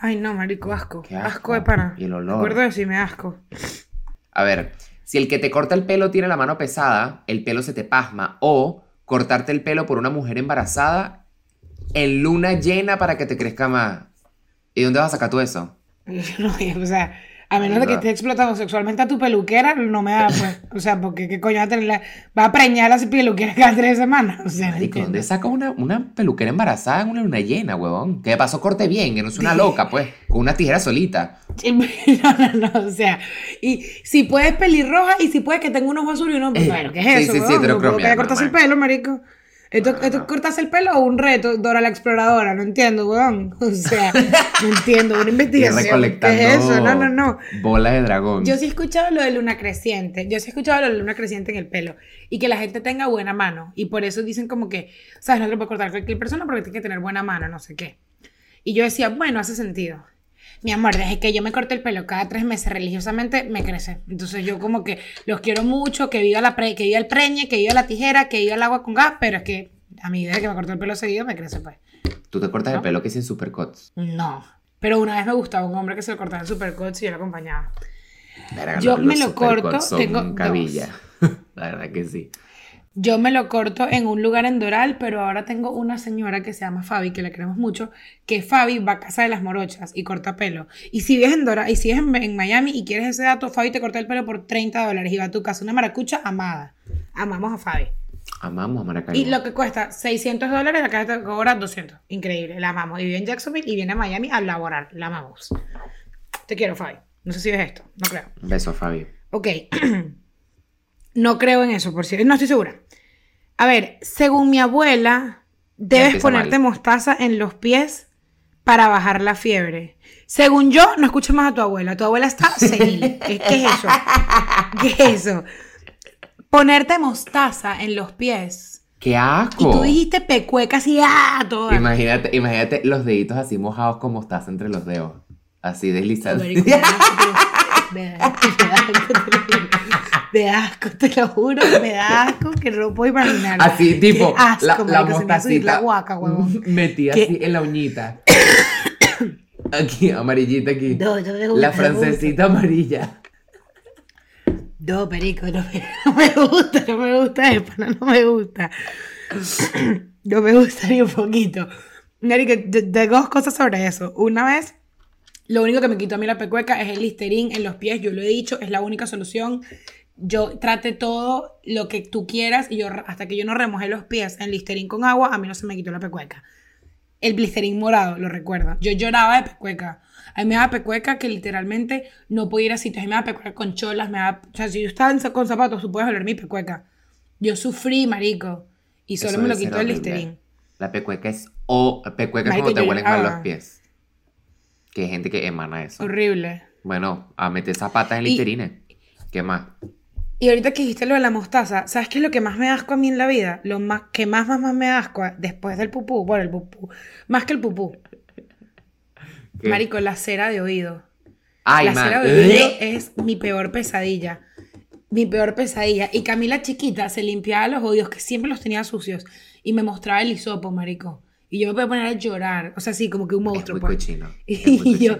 Ay, no, marico, asco. Qué asco. asco. de pana. Y el olor. Recuerdo de decirme asco. A ver, si el que te corta el pelo tiene la mano pesada, el pelo se te pasma. O cortarte el pelo por una mujer embarazada en luna llena para que te crezca más. ¿Y dónde vas a sacar tú eso? [laughs] O sea, a menos de que Verdad. estés explotando sexualmente a tu peluquera, no me da, [laughs] pues. O sea, porque qué coño va a tener la- va a preñar a esa peluquera cada tres semanas. [laughs] O sea, Marico, ¿dónde sacas una, una peluquera embarazada en una luna llena, huevón? Que de paso corte bien, que no es una loca, pues, con una tijera solita. [laughs] No, no, no, o sea, y si puedes pelirroja y si puedes que tenga un ojo azul y uno, Eh, bueno, ¿qué es sí, eso? sí, sí? No heterocromia, puedo que haya cortarse el pelo, marico. ¿Esto, esto no. cortarse el pelo o un reto, Dora la exploradora? No entiendo, weón. [laughs] O sea, no entiendo, una investigación. ¿Qué es eso? No, no, no. bola de dragón. Yo sí he escuchado lo de luna creciente. Yo sí he escuchado lo de luna creciente en el pelo. Y que la gente tenga buena mano. Y por eso dicen como que, ¿sabes? No te lo puede cortar cualquier persona porque tiene que tener buena mano, no sé qué. Y yo decía, bueno, hace sentido. Mi amor, desde que yo me corté el pelo cada tres meses religiosamente, me crece. Entonces yo como que los quiero mucho, que viva, la pre- que viva el preñe, que viva la tijera, que viva el agua con gas, pero es que a mí desde que me corté el pelo seguido me crece pues. Tú te cortas el ¿No? pelo que sin supercuts. No. Pero una vez me gustaba un hombre que se lo cortaba en supercuts y yo lo acompañaba. Verga, Yo me lo corto, tengo cabilla. [laughs] La verdad que sí. Yo me lo corto en un lugar en Doral, pero ahora tengo una señora que se llama Fabi, que la queremos mucho, que Fabi va a casa de las morochas y corta pelo. Y si vives en Doral, y si vives en, en Miami y quieres ese dato, Fabi te corta el pelo por 30 dólares y va a tu casa. Una maracucha amada. Amamos a Fabi. Amamos a Maracaibo. Y lo que cuesta 600 dólares, acá te cobra 200. Increíble, la amamos. Y vive en Jacksonville y viene a Miami a laborar. La amamos. Te quiero, Fabi. No sé si ves esto, no creo. Un beso, Fabi. Ok. [clears throat] no creo en eso, por cierto. No estoy segura. A ver, según mi abuela, debes ponerte mal. mostaza en los pies para bajar la fiebre. Según yo, no escuches más a tu abuela. Tu abuela está [laughs] senil. ¿Qué es eso? ¿Qué es eso? Ponerte mostaza en los pies. ¡Qué Y asco! tú dijiste pecueca así, ¡ah! Todo. Imagínate, imagínate los deditos así mojados como estás entre los dedos. Así deslizando. [laughs] Me da asco, te lo juro. Me da [laughs] asco, que no puedo imaginar. Así, tipo, Qué asco, la, la marico, mostacita la guaca, huevón. [laughs] ¿Qué? así en la uñita. [coughs] Aquí, amarillita aquí. No, la francesita amarilla. No, perico, no me, [laughs] no me gusta, no me gusta, pana, no me gusta. [coughs] No me gusta ni un poquito. Marico, te- tengo dos cosas sobre eso. Una vez, lo único que me quitó a mí la pecueca es el listerín en los pies. Yo lo he dicho, es la única solución. Yo trate todo lo que tú quieras y yo hasta que yo no remojé los pies en listerín con agua, a mí no se me quitó la pecueca. El blisterín morado, lo recuerda. Yo lloraba de pecueca. A mí me daba pecueca que literalmente no podía ir a sitios. A mí me daba pecueca con cholas, me daba... O sea, si yo estaba con zapatos, tú puedes oler mi pecueca. Yo sufrí, marico. Y solo Eso me lo quitó el listerín. La pecueca es o pecueca es Marico, cuando te huelen mal los pies. Que hay gente que emana eso. Horrible. Bueno, a meter zapatas en Y- Listerine. ¿Qué más? Y ahorita que dijiste lo de la mostaza, ¿sabes qué es lo que más me asco a mí en la vida? Lo más, que más, más, más me asco después del pupú. Bueno, el pupú. Más que el pupú. ¿Qué? Marico, la cera de oído. Ay, la man. cera de oído es mi peor pesadilla. Mi peor pesadilla. Y Camila chiquita se limpiaba los oídos, que siempre los tenía sucios, y me mostraba el hisopo, marico. Y yo me podía poner a llorar. O sea, sí, como que un Es monstruo. muy pues. es [laughs] muy Y yo,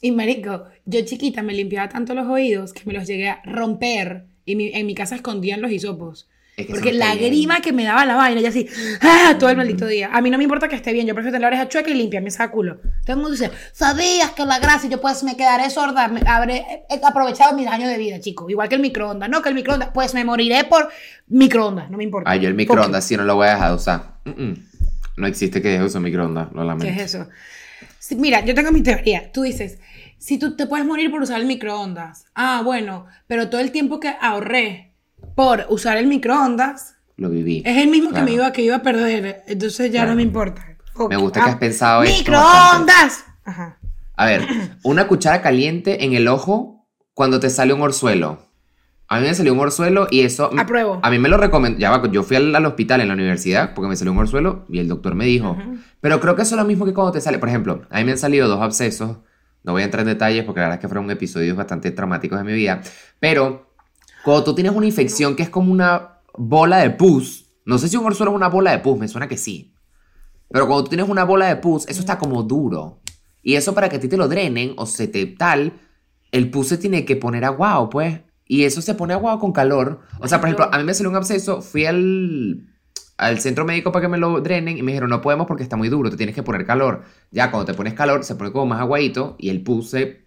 y marico, yo chiquita me limpiaba tanto los oídos que me los llegué a romper. Y mi- en mi casa escondían los hisopos. Es que Porque la grima que me daba la vaina, y así, ¡ah! todo el maldito día. A mí no me importa que esté bien, yo prefiero tener la oreja chueca y limpia, me saca culo. Todo el mundo dice, ¿sabías que la grasa y yo pues me quedaré sorda? Me habré he aprovechado mis años de vida, chico. Igual que el microondas. No, que el microondas, pues me moriré por microondas, no me importa. Ay, yo el microondas sí no lo voy a dejar de usar. Mm, mm. No existe que deje de usar microondas, lo ¿Qué lamento. es eso? Sí, mira, yo tengo mi teoría. Tú dices, si tú te puedes morir por usar el microondas. Ah, bueno, pero todo el tiempo que ahorré por usar el microondas Lo viví. es el mismo Claro. que me iba, que iba a perder. Entonces ya Claro. no me importa. Ok. Me gusta que has Ah, pensado esto ¡Microondas! Ajá. A ver, una cuchara caliente en el ojo cuando te sale un orzuelo. A mí me salió un orzuelo y eso... Apruebo. A mí me lo recomendó. Ya yo fui al, al hospital en la universidad porque me salió un orzuelo y el doctor me dijo. Ujú. Pero creo que eso es lo mismo que cuando te sale. Por ejemplo, a mí me han salido dos abscesos. No voy a entrar en detalles porque la verdad es que fueron episodios bastante traumáticos de mi vida. Pero cuando tú tienes una infección que es como una bola de pus. No sé si un orzuelo es una bola de pus, me suena que sí. Pero cuando tú tienes una bola de pus, eso está como duro. Y eso para que a ti te lo drenen o se te tal, el pus se tiene que poner aguado, pues. Y eso se pone aguado con calor. O sea, por ejemplo, a mí me salió un absceso, fui al, al centro médico para que me lo drenen y me dijeron, no podemos porque está muy duro, te tienes que poner calor. Ya cuando te pones calor, se pone como más aguadito y el pus se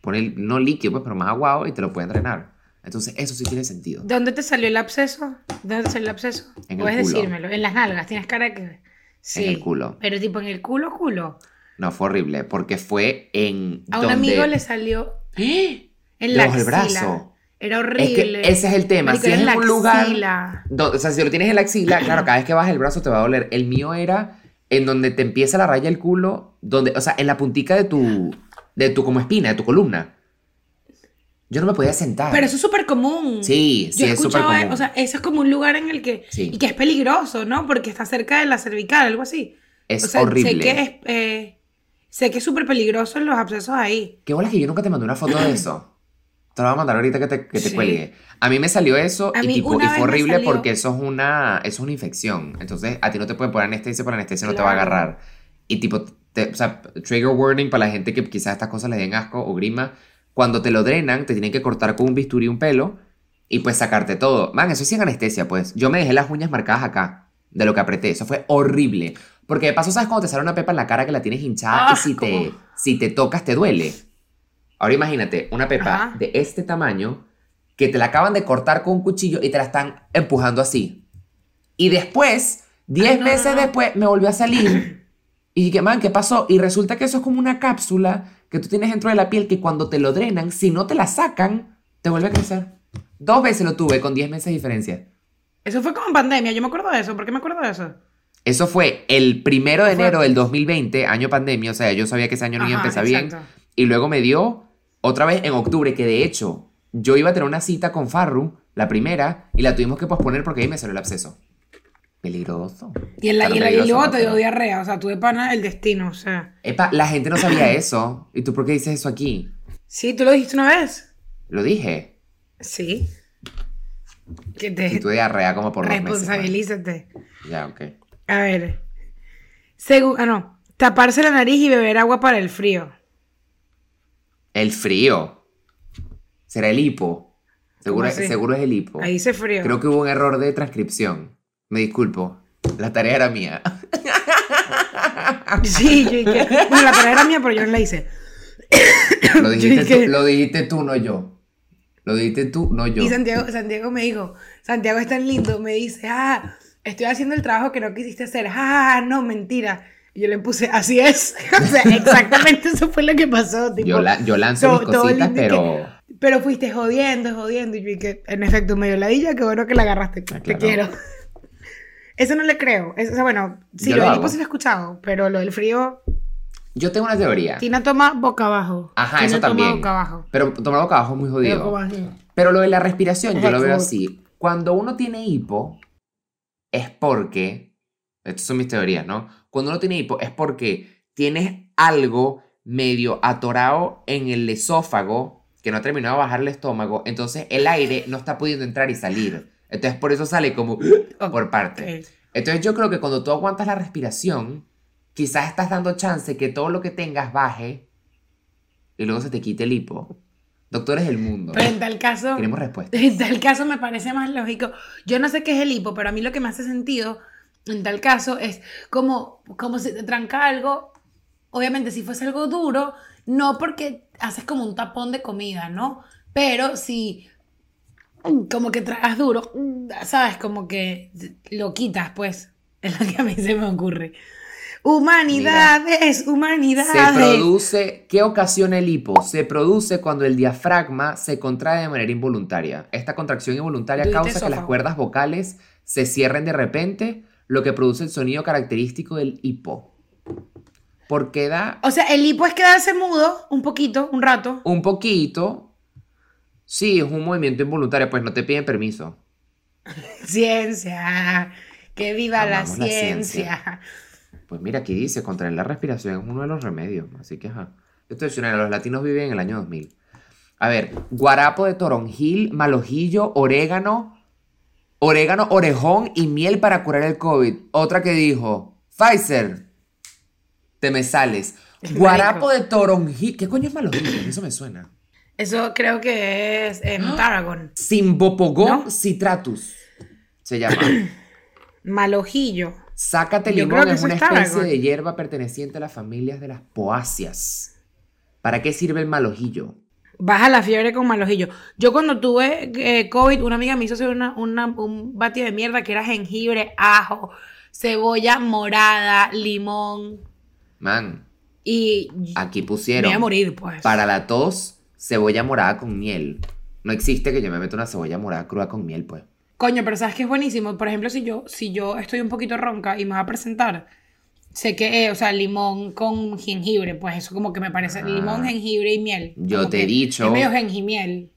pone, no líquido, pues, pero más aguado y te lo pueden drenar. Entonces, eso sí tiene sentido. ¿Dónde te salió el absceso? ¿Dónde te salió el absceso? En el Puedes culo. decírmelo. En las nalgas. Tienes cara que. Sí. el culo. Pero tipo en el culo, culo. No, fue horrible porque fue en... A un amigo le salió ¡Eh! [gasps] en la axila. brazo. Era Es horrible. que ese es el tema. Marico, si es en un lugar. axila. do- o sea, si lo tienes en la axila, [clears throat] claro, cada vez que bajas el brazo te va a doler. El mío era en donde te empieza la raya del culo, donde, o sea, en la puntica de tu, de tu como espina, de tu columna. Yo no me podía sentar. Pero eso es súper común. Sí, sí, Yo es súper común. o sea, eso es como un lugar en el que. Sí. Y que es peligroso, ¿no? Porque está cerca de la cervical, algo así. es o sea, horrible. Sé que es. eh, sé que es súper peligroso los abscesos ahí. Qué bola que yo nunca te mandé una foto de eso. Te la voy a mandar ahorita que te, que te Sí. cuelgue. A mí me salió eso y, tipo, y fue horrible salió- porque eso es una, eso es una infección. Entonces, a ti no te pueden poner anestesia, por la anestesia no te va a Claro. agarrar. Y tipo, te- o sea, trigger warning para la gente que quizás estas cosas les den asco o grima. Cuando te lo drenan, te tienen que cortar con un bisturí un pelo y pues sacarte todo. Man, eso es anestesia, pues. Yo me dejé las uñas marcadas acá de lo que apreté. Eso fue horrible. Porque de paso, ¿sabes cuando te sale una pepa en la cara que la tienes hinchada y si Asco. te, si te tocas te duele? Ahora imagínate una pepa Ajá. de este tamaño que te la acaban de cortar con un cuchillo y te la están empujando así. Y después, 10 Ay, no, meses no, después, me volvió a salir. [coughs] Y dije, man, ¿qué pasó? Y resulta que eso es como una cápsula que tú tienes dentro de la piel que cuando te lo drenan, si no te la sacan, te vuelve a crecer. Dos veces lo tuve con 10 meses de diferencia. Eso fue como en pandemia. Yo me acuerdo de eso. ¿Por qué me acuerdo de eso? Eso fue el primero de enero del 2020, año pandemia. O sea, yo sabía que ese año no iba a empezar bien. Y luego me dio otra vez en octubre, que de hecho yo iba a tener una cita con Farru, la primera, y la tuvimos que posponer porque ahí me salió el absceso. Peligroso. Y, en la, Claro, y, y peligroso, luego ¿no? te dio diarrea. O sea, tú de pana el destino. O sea. Epa, la gente no sabía eso. ¿Y tú por qué dices eso aquí? Sí, tú lo dijiste una vez. Lo dije. Sí. Que Y te tú diarrea como por dos meses. pues. responsabilízate. Ya, ok. A ver. Según. Ah, no. Taparse la nariz y beber agua para el frío. El frío. Será el hipo. Seguro, es el hipo. Ahí dice frío. Creo que hubo un error de transcripción. Me disculpo. La tarea era mía. [laughs] Sí, yo dije. Bueno, la tarea era mía, pero yo no la hice. Lo dijiste, tú, lo dijiste tú, no yo. Lo dijiste tú, no yo. Y Santiago, Santiago me dijo, Santiago es tan lindo, me dice, ah, estoy haciendo el trabajo que no quisiste hacer. Ah, no, mentira. Y yo le puse, así es. [laughs] o sea, exactamente eso fue lo que pasó. Tipo, Yo, la- yo lanzo todo- mis cositas, pero. Pero fuiste jodiendo, jodiendo. Y yo dije, en efecto, medio ladilla, qué bueno que la agarraste. Ah, Te claro. quiero. [laughs] Eso no le creo. Eso, o sea, bueno, sí, Yo lo del lo he escuchado, pero lo del frío, Yo tengo una teoría. Tina toma boca abajo. Ajá, Tina eso toma también. boca abajo. Pero tomar boca abajo es muy jodido. Pero lo de la respiración, yo lo veo así. Cuando uno tiene hipo, es porque. Estas son mis teorías, ¿no? Cuando uno tiene hipo, es porque tienes algo medio atorado en el esófago que no ha terminado de bajar el estómago. Entonces el aire no está pudiendo entrar y salir. Entonces por eso sale como por parte. Entonces yo creo que cuando tú aguantas la respiración, quizás estás dando chance que todo lo que tengas baje y luego se te quite el hipo. Doctores del mundo. Pero en tal caso, Queremos respuestas. [laughs] en tal caso me parece más lógico. Yo no sé qué es el hipo, pero a mí lo que me hace sentido en tal caso es como, como si te tranca algo. Obviamente, si fuese algo duro, no porque haces como un tapón de comida, ¿no? Pero si como que tragas duro, ¿sabes? Como que lo quitas, pues. [laughs] Es lo que a mí se me ocurre. Humanidades, Se humanidades. produce, ¿qué ocasiona el hipo? Se produce cuando el diafragma se contrae de manera involuntaria. Esta contracción involuntaria causa que las cuerdas vocales se cierren de repente, lo que produce el sonido característico del hipo. Porque da O sea, el hipo es quedarse mudo un poquito, un rato. un poquito. Sí, es un movimiento involuntario, pues no te piden permiso. [laughs] Ciencia. Que viva la ciencia. Pues mira, aquí dice, contraer la respiración es uno de los remedios. Así que, ajá. Esto es una, los latinos viven en el año 2000. A ver, guarapo de toronjil, malojillo, orégano, orégano, orejón y miel para curar el COVID. Otra que dijo, Pfizer, te me sales. Guarapo de toronjil. ¿Qué coño es malojillo? Eso me suena. Eso creo que es en Tarragon. Simbopogón ¿No? citratus. Se llama. [clears throat] Malojillo. Sácate limón es una es especie Tarragon. de hierba perteneciente a las familias de las poáceas. ¿Para qué sirve el malojillo? Baja la fiebre con malojillo. Yo cuando tuve eh, COVID, una amiga me hizo hacer una, una- un batido de mierda que era jengibre, ajo, cebolla morada, limón. Man, Y aquí me pusieron iba a morir, pues. para la tos cebolla morada con miel. No existe que yo me meta una cebolla morada cruda con miel, pues. Coño, pero ¿sabes qué es buenísimo? Por ejemplo, si yo, si yo estoy un poquito ronca y me va a presentar, sé que, eh, o sea, limón con jengibre, pues eso como que me parece, Ah. limón, jengibre y miel. Yo te he dicho- Es medio jengimiel.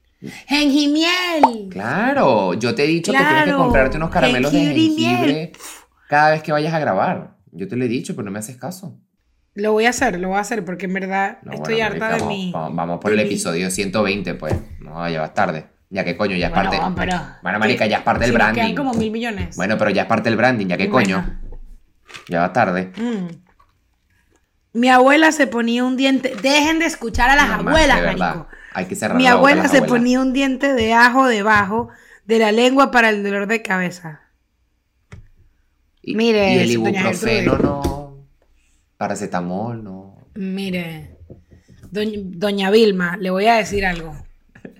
¡Jengimiel! Claro, yo te he dicho que tienes que comprarte unos caramelos de jengibre cada vez que vayas a grabar. Yo te lo he dicho, pero no me haces caso. Lo voy a hacer, lo voy a hacer porque en verdad No, estoy bueno, harta marica, de vamos, mi... Vamos, vamos por el episodio 120, pues. No, ya vas tarde. Ya que coño, ya es Bueno, parte. pero... Bueno, marica, ya es parte del branding. quedan como mil millones. Bueno, pero ya es parte del branding, ya que coño. Ya va tarde. Mm. Mi abuela se ponía un diente... Dejen de escuchar a las No, abuelas, marico. Hay que cerrar Mi la boca a abuela se abuelas. ponía un diente de ajo debajo de la lengua para el dolor de cabeza. Y, Mire, y el ibuprofeno no. Paracetamol no. Mire, doña, doña Vilma, le voy a decir algo. [laughs]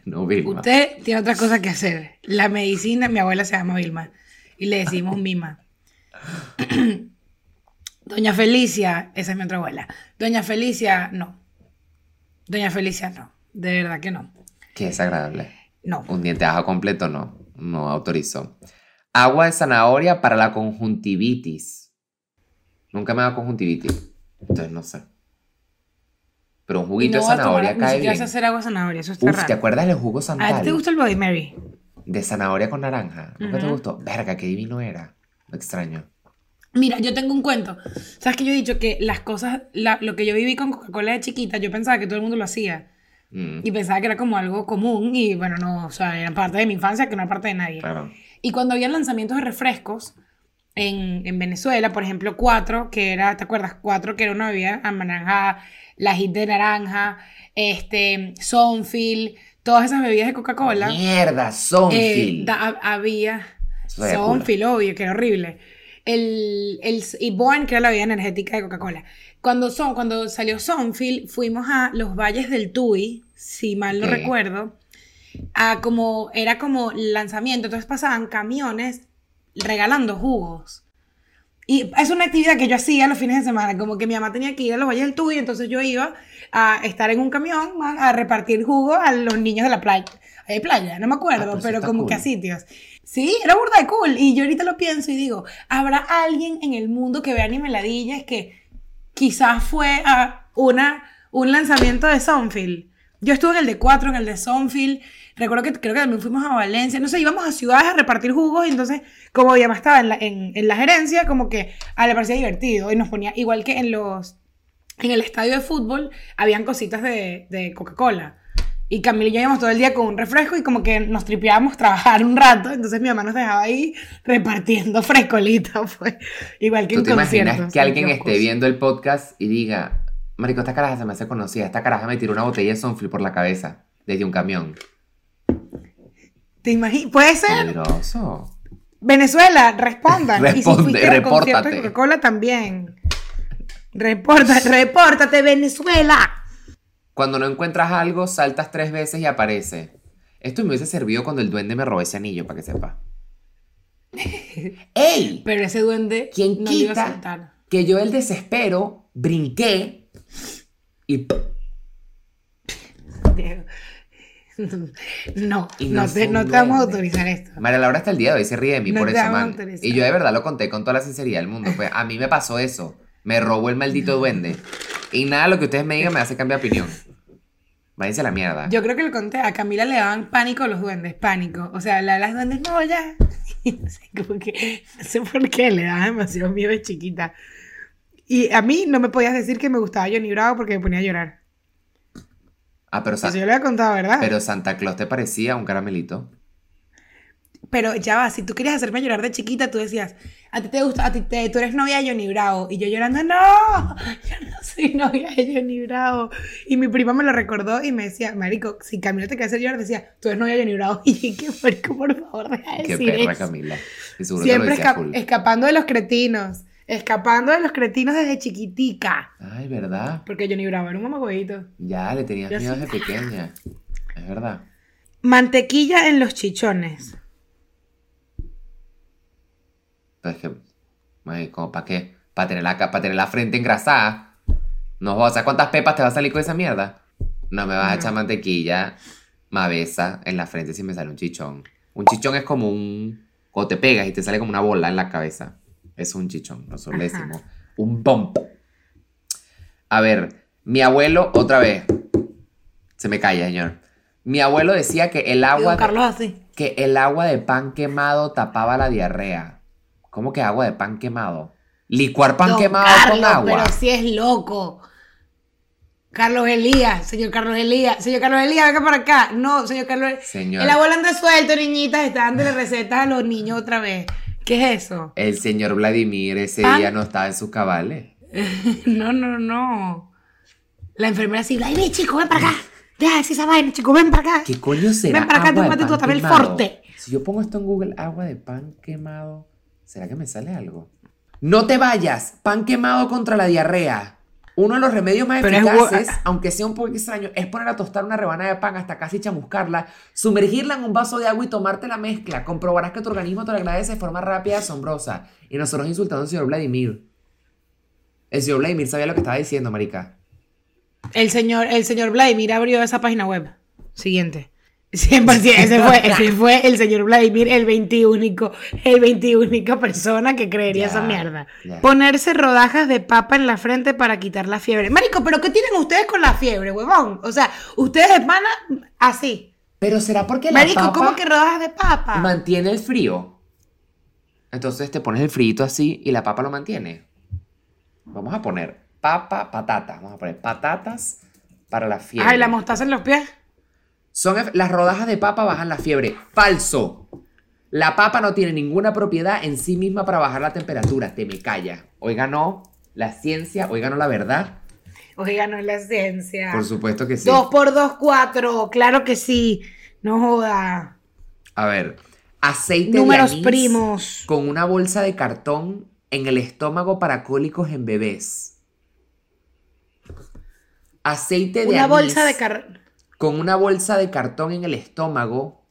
No, Vilma. Usted tiene otra cosa que hacer. La medicina, mi abuela se llama Vilma y le decimos Mima. [laughs] Doña Felicia, esa es mi otra abuela. Doña Felicia, no. Doña Felicia, no. De verdad que no. Qué desagradable. No. Un diente de ajo completo no. No autorizó. Agua de zanahoria para la conjuntivitis. Nunca me da conjuntivitis. Entonces no sé. Pero un juguito no de voy a tomar- zanahoria ni cae siquiera bien. hacer agua de zanahoria, eso está Uf, ¿te acuerdas del jugo ¿A ti santal? te gusta el Bloody Mary? De zanahoria con naranja. ¿Nunca te gustó? Verga, qué divino era. Lo extraño. Mira, yo tengo un cuento. ¿Sabes que yo he dicho que las cosas, la- lo que yo viví con Coca-Cola de chiquita, yo pensaba que todo el mundo lo hacía. Mm, Y pensaba que era como algo común y bueno, no, o sea, era parte de mi infancia que no era parte de nadie. claro. Y cuando había lanzamientos de refrescos en, en Venezuela, por ejemplo, Cuatro, que era, ¿te acuerdas? Cuatro, que era una bebida anaranjada, la hit de naranja, este, Sonfil, todas esas bebidas de Coca-Cola. Mierda, eh, Sonfil. da- había Sonfil, obvio, que era horrible. El, el, y Born, que era la bebida energética de Coca-Cola. Cuando, son, cuando salió Sonfil, fuimos a los valles del Tuy, si mal no recuerdo, a como, era como lanzamiento, entonces pasaban camiones regalando jugos. Y es una actividad que yo hacía los fines de semana, como que mi mamá tenía que ir a los valles del Tuy, entonces yo iba a estar en un camión man, a repartir jugo a los niños de la playa. De playa, no me acuerdo, Ah, pero como cool. que a sitios. Sí, era burda de cool. Y yo ahorita lo pienso y digo, ¿habrá alguien en el mundo que vea Animeladillas que quizás fue a una, un lanzamiento de Sonfield. Yo estuve en el de 4, en el de Sonfield. Recuerdo que creo que también fuimos a Valencia. No sé, íbamos a ciudades a repartir jugos. Y entonces, como ya estaba en la, en, en la gerencia, como que a le parecía divertido. Y nos ponía, igual que en los. En el estadio de fútbol, habían cositas de, de Coca-Cola. Y Camila y yo íbamos todo el día con un refresco y como que nos tripeábamos trabajar un rato. Entonces mi mamá nos dejaba ahí repartiendo [laughs] frescolita, pues. Igual que ¿Tú en te imaginas que alguien esté viendo el podcast y diga, Marico, esta caraja se me hace conocida, esta caraja me tiró una botella de Sonfil por la cabeza desde un camión? ¿Te imaginas? Puede ser. Peligroso. Venezuela, respondan. [laughs] y si repórtate. Coca-Cola también. Reporta, repórtate, Venezuela. Cuando no encuentras algo, saltas tres veces y aparece. Esto me hubiese servido cuando el duende me robó ese anillo, para que sepa. [laughs] ¡Ey! Pero ese duende ¿Quién no le iba a quita que yo el desespero brinqué y. [laughs] No, Y no, no te, no te vamos a autorizar esto. María Laura hasta el día de hoy se ríe de mí No por eso, man. Y yo de verdad lo conté con toda la sinceridad del mundo. Pues a mí me pasó eso. Me robó el maldito duende. Y nada, lo que ustedes me digan me hace cambiar de opinión. Váyanse a la mierda. Yo creo que le conté, a Camila le daban pánico los duendes, pánico. O sea, la, las duendes, no, ya. [laughs] Y no sé, como que, no sé por qué, le daba demasiado miedo de chiquita. Y a mí no me podías decir que me gustaba Johnny Bravo porque me ponía a llorar. Ah, pero, Sa- Eso yo le había contado, ¿verdad? pero Santa Claus te parecía un caramelito. Pero ya va, si tú querías hacerme llorar de chiquita, tú decías, a ti te gusta, a ti te, tú eres novia de Johnny Bravo. Y yo llorando, no, [laughs] yo no soy novia de Johnny Bravo. Y mi prima me lo recordó y me decía, marico, si Camila te quiere hacer llorar, decía, tú eres novia de Johnny Bravo. [laughs] Y dije, qué marico, por favor, deja de Qué decir perra, eso. Camila. Siempre esca- full. escapando de los cretinos. Escapando de los cretinos desde chiquitica. Ay, ¿verdad? Porque Johnny Bravo era un mamagüeyito. Ya, le tenías miedo desde pequeña. Es verdad. Mantequilla en los chichones. Pero es que, marico, ¿para qué? ¿Para tener, la, tener la frente engrasada? No, o sea, ¿cuántas pepas te va a salir con esa mierda? No me vas a echar mantequilla mavesa en la frente si me sale un chichón. Un chichón es como un... Cuando te pegas y te sale como una bola en la cabeza. Es un chichón. Nosotros le decimos un bump. A ver, mi abuelo, otra vez. Se me calla, señor. Mi abuelo decía que el agua... Carlos así. que el agua de pan quemado tapaba la diarrea. ¿Cómo que agua de pan quemado? Licuar pan Don quemado Carlos, con agua. Pero si es loco. Carlos Elías, señor Carlos Elías, señor Carlos Elías, venga para acá. No, señor Carlos Señor. El abuelo anda suelto, niñitas, está dándole [laughs] recetas a los niños otra vez. ¿Qué es eso? El señor Vladimir ese Pan- día no estaba en sus cabales. [laughs] No, no, no. La enfermera así, ay, ven, chico, ven para acá. Deja de decir esa vaina, chico, ven para acá. ¿Qué coño será Ven para acá, tómate tu pan papel quemado? forte. Si yo pongo esto en Google, agua de pan quemado, ¿será que me sale algo? No te vayas, pan quemado contra la diarrea. Uno de los remedios más Pero es bu- eficaces, aunque sea un poco extraño, es poner a tostar una rebanada de pan hasta casi chamuscarla, sumergirla en un vaso de agua y tomarte la mezcla. Comprobarás que tu organismo te lo agradece de forma rápida y asombrosa. Y nosotros insultando al señor Vladimir. El señor Vladimir sabía lo que estaba diciendo, marica. El señor, el señor Vladimir abrió esa página web. Siguiente. 100%, ese fue, ese [laughs] fue el señor Vladimir, el 21, el 21 persona que creería esa mierda. Ponerse rodajas de papa en la frente para quitar la fiebre. Marico, ¿pero qué tienen ustedes con la fiebre, huevón? O sea, ustedes de pana así. Pero será porque la Marico, papa ¿cómo que rodajas de papa? mantiene el frío. Entonces te pones el frito así y la papa lo mantiene. Vamos a poner papa, patata. Vamos a poner patatas para la fiebre. Ay, la mostaza en los pies. Son las rodajas de papa bajan la fiebre. Falso. La papa no tiene ninguna propiedad en sí misma para bajar la temperatura. Te me calla. Hoy ganó la ciencia, hoy ganó la verdad. Oiga, no es la ciencia. Por supuesto que sí. Dos por dos, cuatro. Claro que sí. No joda. A ver, aceite Números de anís primos. con una bolsa de cartón en el estómago para cólicos en bebés. Aceite de Una anís bolsa de car... con una bolsa de cartón en el estómago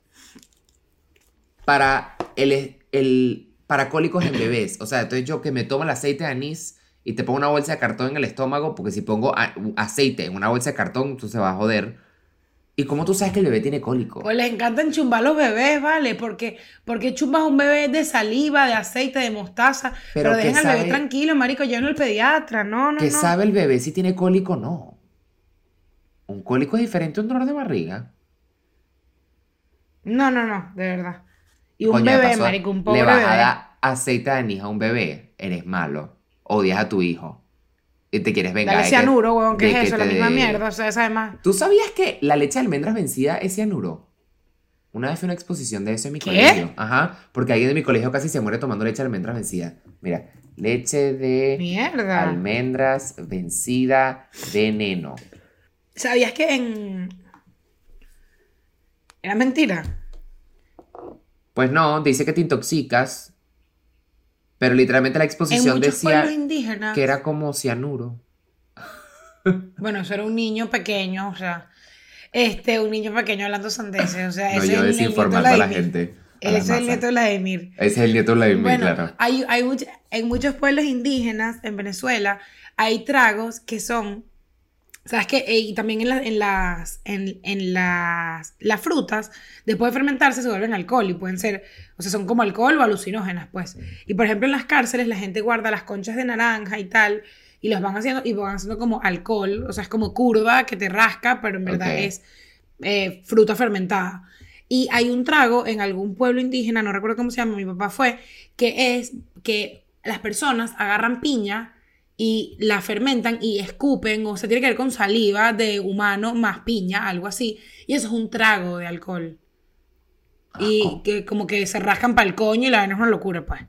para el, el para cólicos en bebés. O sea, entonces yo que me tomo el aceite de anís y te pongo una bolsa de cartón en el estómago, porque si pongo a- aceite en una bolsa de cartón, tú se va a joder. ¿Y cómo tú sabes que el bebé tiene cólico? Pues les encantan chumbar los bebés, ¿vale? Porque, porque chumbas un bebé de saliva, de aceite, de mostaza. Pero, Pero dejen ¿qué al bebé tranquilo, marico, yo no el pediatra, no, no, ¿Qué no. sabe el bebé si tiene cólico o no? Un cólico es diferente a un dolor de barriga. No, no, no, de verdad. Y un Coño, bebé, marico, un pobre Le vas bebé. a dar aceite de anís a un bebé, eres malo. Odias a tu hijo. Y te quieres vengar. Dale de que- cianuro, huevón, ¿qué de es que eso? La misma mierda, o sea, sabe más. ¿Tú sabías que la leche de almendras vencida es cianuro? Una vez fue una exposición de eso en mi ¿Qué? colegio. Ajá, porque alguien de mi colegio casi se muere tomando leche de almendras vencida. Mira, leche de Mierda. almendras vencida, veneno. ¿Sabías que en. Era mentira? Pues no, dice que te intoxicas, pero literalmente la En exposición muchos decía pueblos indígenas. que era como cianuro. [laughs] Bueno, eso era un niño pequeño, o sea. Este, un niño pequeño hablando sandeces, o sea, No, ese yo es el nieto de desinformando a la gente. Ese la es el nieto de Vladimir. Ese es el nieto de Vladimir, Bueno, claro. hay, hay much- en muchos pueblos indígenas en Venezuela hay tragos que son, ¿sabes qué? Eh, Y también en, la- en las, en, en las, las frutas, después de fermentarse se vuelven alcohol y pueden ser, o sea, son como alcohol o alucinógenas, pues. Y por ejemplo en las cárceles la gente guarda las conchas de naranja y tal y los van haciendo y van haciendo como alcohol, o sea, es como curva que te rasca, pero en verdad es eh, fruta fermentada. Y hay un trago en algún pueblo indígena, no recuerdo cómo se llama, mi papá fue, que es que las personas agarran piña y la fermentan y escupen, o sea, tiene que ver con saliva de humano más piña, algo así. Y eso es un trago de alcohol. Y que como que se rascan para el coño y la vaina es una locura, pues.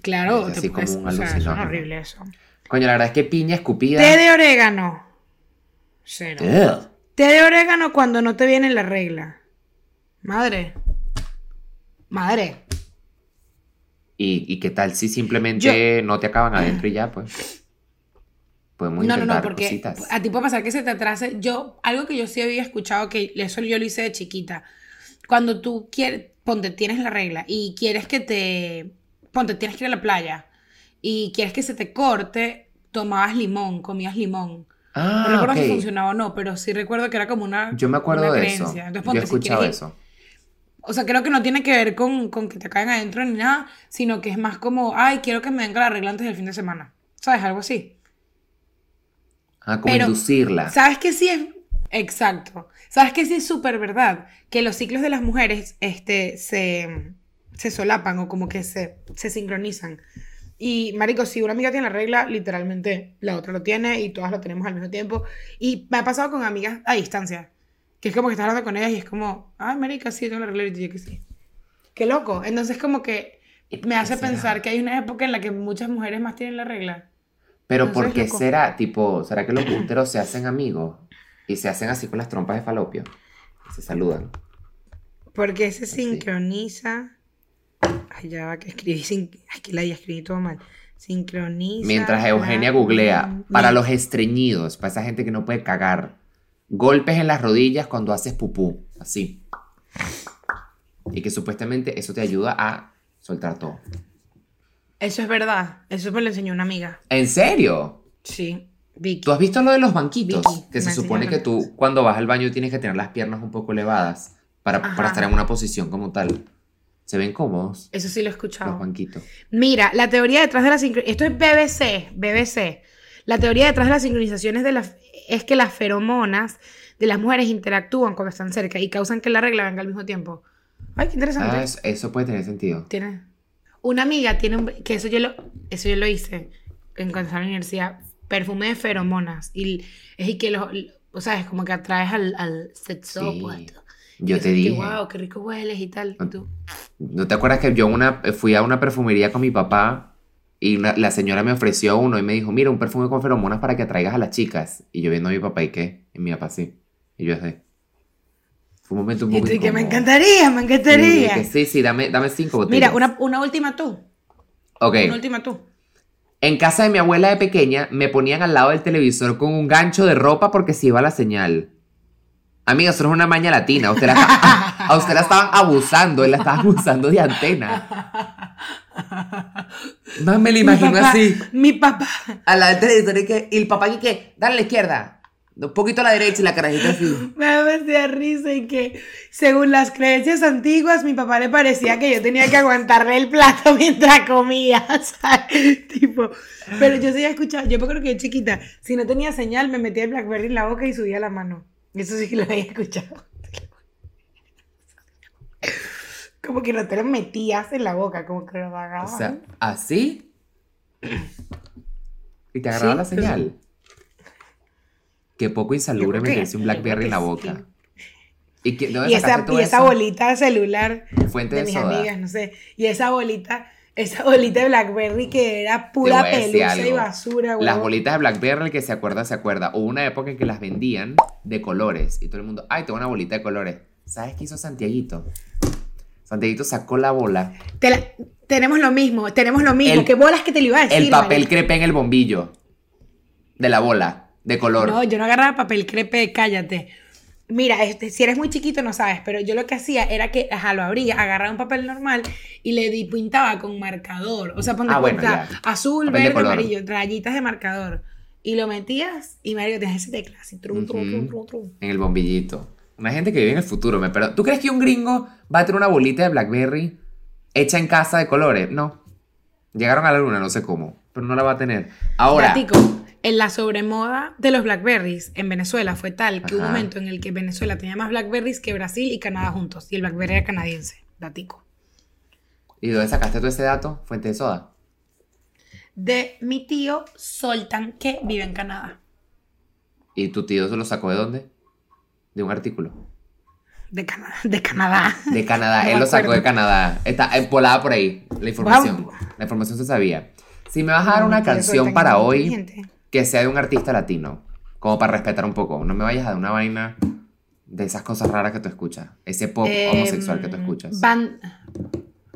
Claro, Es te puedes- o sea, eso es horrible eso. Coño, la verdad es que piña escupida. Té de orégano. Cero. Ugh. Té de orégano cuando no te viene la regla. Madre. Madre. ¿Y, y qué tal si simplemente no te acaban adentro y ya, pues? Podemos No, no, intentar no, porque cositas. a ti puede pasar que se te atrase. Yo, algo que yo sí había escuchado, que eso yo lo hice de chiquita. Cuando tú quieres, ponte, tienes la regla y quieres que te, ponte, tienes que ir a la playa y quieres que se te corte, tomabas limón, comías limón. Ah, no recuerdo si ok. funcionaba o no, pero sí recuerdo que era como una Yo me acuerdo una de creencia. eso. Entonces, Yo ponte, he si escuchado ir- eso. O sea, creo que no tiene que ver con, con que te caigan adentro ni nada, sino que es más como, ay, quiero que me venga la regla antes del fin de semana. ¿Sabes? Algo así. Ah, como Pero, inducirla. ¿Sabes qué sí es? Exacto. ¿Sabes qué sí es súper verdad? Que los ciclos de las mujeres este, se, se solapan o como que se, se sincronizan. Y, marico, si una amiga tiene la regla, literalmente la otra lo tiene y todas lo tenemos al mismo tiempo. Y me ha pasado con amigas a distancia. Que es como que estás hablando con ellas y es como, ay, marica, sí, tengo la regla y yo que sí. Qué loco. Entonces, como que me hace será? pensar que hay una época en la que muchas mujeres más tienen la regla. Pero ¿por qué loco. será? Tipo, ¿será que los punteros se hacen amigos? Y se hacen así con las trompas de falopio. Y se saludan. Porque se Así. sincroniza. Ay, ya va, que escribí sin. Ay, que la ya escribí todo mal. Sincroniza. Mientras Eugenia la- googlea, para los estreñidos, para esa gente que no puede cagar, golpes en las rodillas cuando haces pupú, así. Y que supuestamente eso te ayuda a soltar todo. Eso es verdad. Eso me lo enseñó una amiga. ¿En serio? Sí. Vicky. ¿Tú has visto lo de los banquitos? Vicky, que se supone que tú cuando vas al baño tienes que tener las piernas un poco elevadas para, para estar en una posición como tal. ¿Se ven cómodos Eso sí lo he los escuchado. banquitos? Mira, la teoría detrás de la sincronización. Esto es BBC. BBC. La teoría detrás de las sincronizaciones de las es que las feromonas de las mujeres interactúan cuando están cerca y causan que la regla venga al mismo tiempo. Ay, qué interesante. Ah, eso, eso puede tener sentido. Tiene. Una amiga tiene un. Que eso yo lo, eso yo lo hice en cuando estaba en la universidad. Perfume de feromonas. Y es y que los. O sea, es como que atraes al, al sexo Sí. opuesto. Yo te dije. Que, wow, qué rico hueles y tal. Y tú, ¿No te acuerdas que yo una, fui a una perfumería con mi papá y una- la señora me ofreció uno y me dijo, mira, un perfume con feromonas para que atraigas a las chicas? Y yo viendo a mi papá y qué, y mi papá sí. Y yo así. Fue un momento un y poco tú, y que me encantaría, me encantaría. que sí, sí, dame, dame cinco botellas. Mira, una, una última tú. Ok. Una última tú. En casa de mi abuela de pequeña me ponían al lado del televisor con un gancho de ropa porque se iba la señal. Amiga, eso no es una maña latina. Usted la, a usted la estaban abusando, él la estaba abusando de antena. Más me la imagino mi papá, así. Mi papá. Del televisor y, que, y el papá y que, dale a la izquierda. Un poquito a la derecha y la carajita así. Me da risa y que, según las creencias antiguas, mi papá le parecía que yo tenía que aguantarle el plato [laughs] mientras comía, [laughs] ¿sabes? Tipo, pero yo sí había escuchado, yo creo que yo chiquita, si no tenía señal, me metía el Blackberry en la boca y subía la mano. Eso sí que lo había escuchado. Como que no te lo metías en la boca, como que lo agarrabas. O sea, así. Y te agarraba Sí, la señal. Qué poco insalubre meterse un Blackberry en la boca. ¿Y, qué, dónde Y esa, sacaste todo y esa eso? bolita de celular Fuente de de mis soda. amigas, no sé. Y esa bolita, esa bolita de Blackberry que era pura pelusa y basura, Las huevón. bolitas de Blackberry, el que se acuerda, se acuerda. Hubo una época en que las vendían de colores. Y todo el mundo, ay, tengo una bolita de colores. ¿Sabes qué hizo Santiaguito? Santiaguito sacó la bola. Te la- tenemos lo mismo, tenemos lo mismo. El- ¿Qué bolas que te lo iba a decir? el papel marica? crepe en el bombillo. De la bola. De color. No, yo no agarraba papel crepe, cállate. Mira, este, si eres muy chiquito no sabes, pero yo lo que hacía era que, ajá, lo abría, agarraba un papel normal y le di- pintaba con marcador. O sea, ponte Ah, bueno, cuenta, ya. azul, Papel verde, amarillo, rayitas de marcador. Y lo metías y Mario tenías ese tecla así, trum, trum, trum, Ujú. trum, trum. En el bombillito. Una gente que vive en el futuro, me pero ¿Tú crees que un gringo va a tener una bolita de Blackberry hecha en casa de colores? No. Llegaron a la luna, no sé cómo, pero no la va a tener. Ahora, Datico, en la sobremoda de los Blackberries en Venezuela fue tal que hubo un momento en el que Venezuela tenía más Blackberries que Brasil y Canadá juntos. Y el Blackberry era canadiense. Datico. ¿y dónde sacaste todo ese dato? Fuente de soda. De mi tío Soltan, que vive en Canadá. ¿Y tu tío se lo sacó de dónde? De un artículo. De Canadá. De Canadá. De Canadá, [laughs] No él lo sacó de Canadá. Está eh, volada por ahí, la información. La información se sabía. Si me vas a dar una canción para hoy. Que sea de un artista latino, como para respetar un poco. No me vayas a dar una vaina de esas cosas raras que tú escuchas. Ese pop Em, homosexual que tú escuchas. Ban,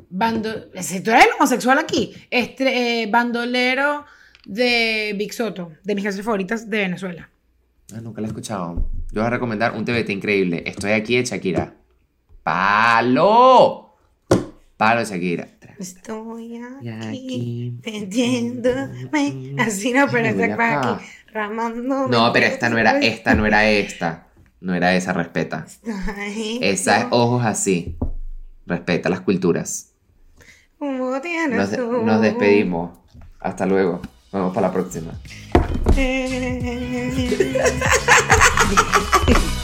bando, si tú eres el homosexual aquí, este, eh, bandolero de Big Soto, de mis canciones favoritas de Venezuela. Ah, nunca la he escuchado. Yo voy a recomendar un TBT increíble. Estoy aquí de Shakira. ¡Palo! Palo de Shakira. Estoy aquí aquí. Así no, pero esta acá. aquí. Ramando. No, pero esta no era, esta no era esta. No era esa, respeta. Esa es ojos así. Respeta las culturas. Como tienes Nos, nos despedimos. Hasta luego. Vamos para la próxima. Eh. [laughs]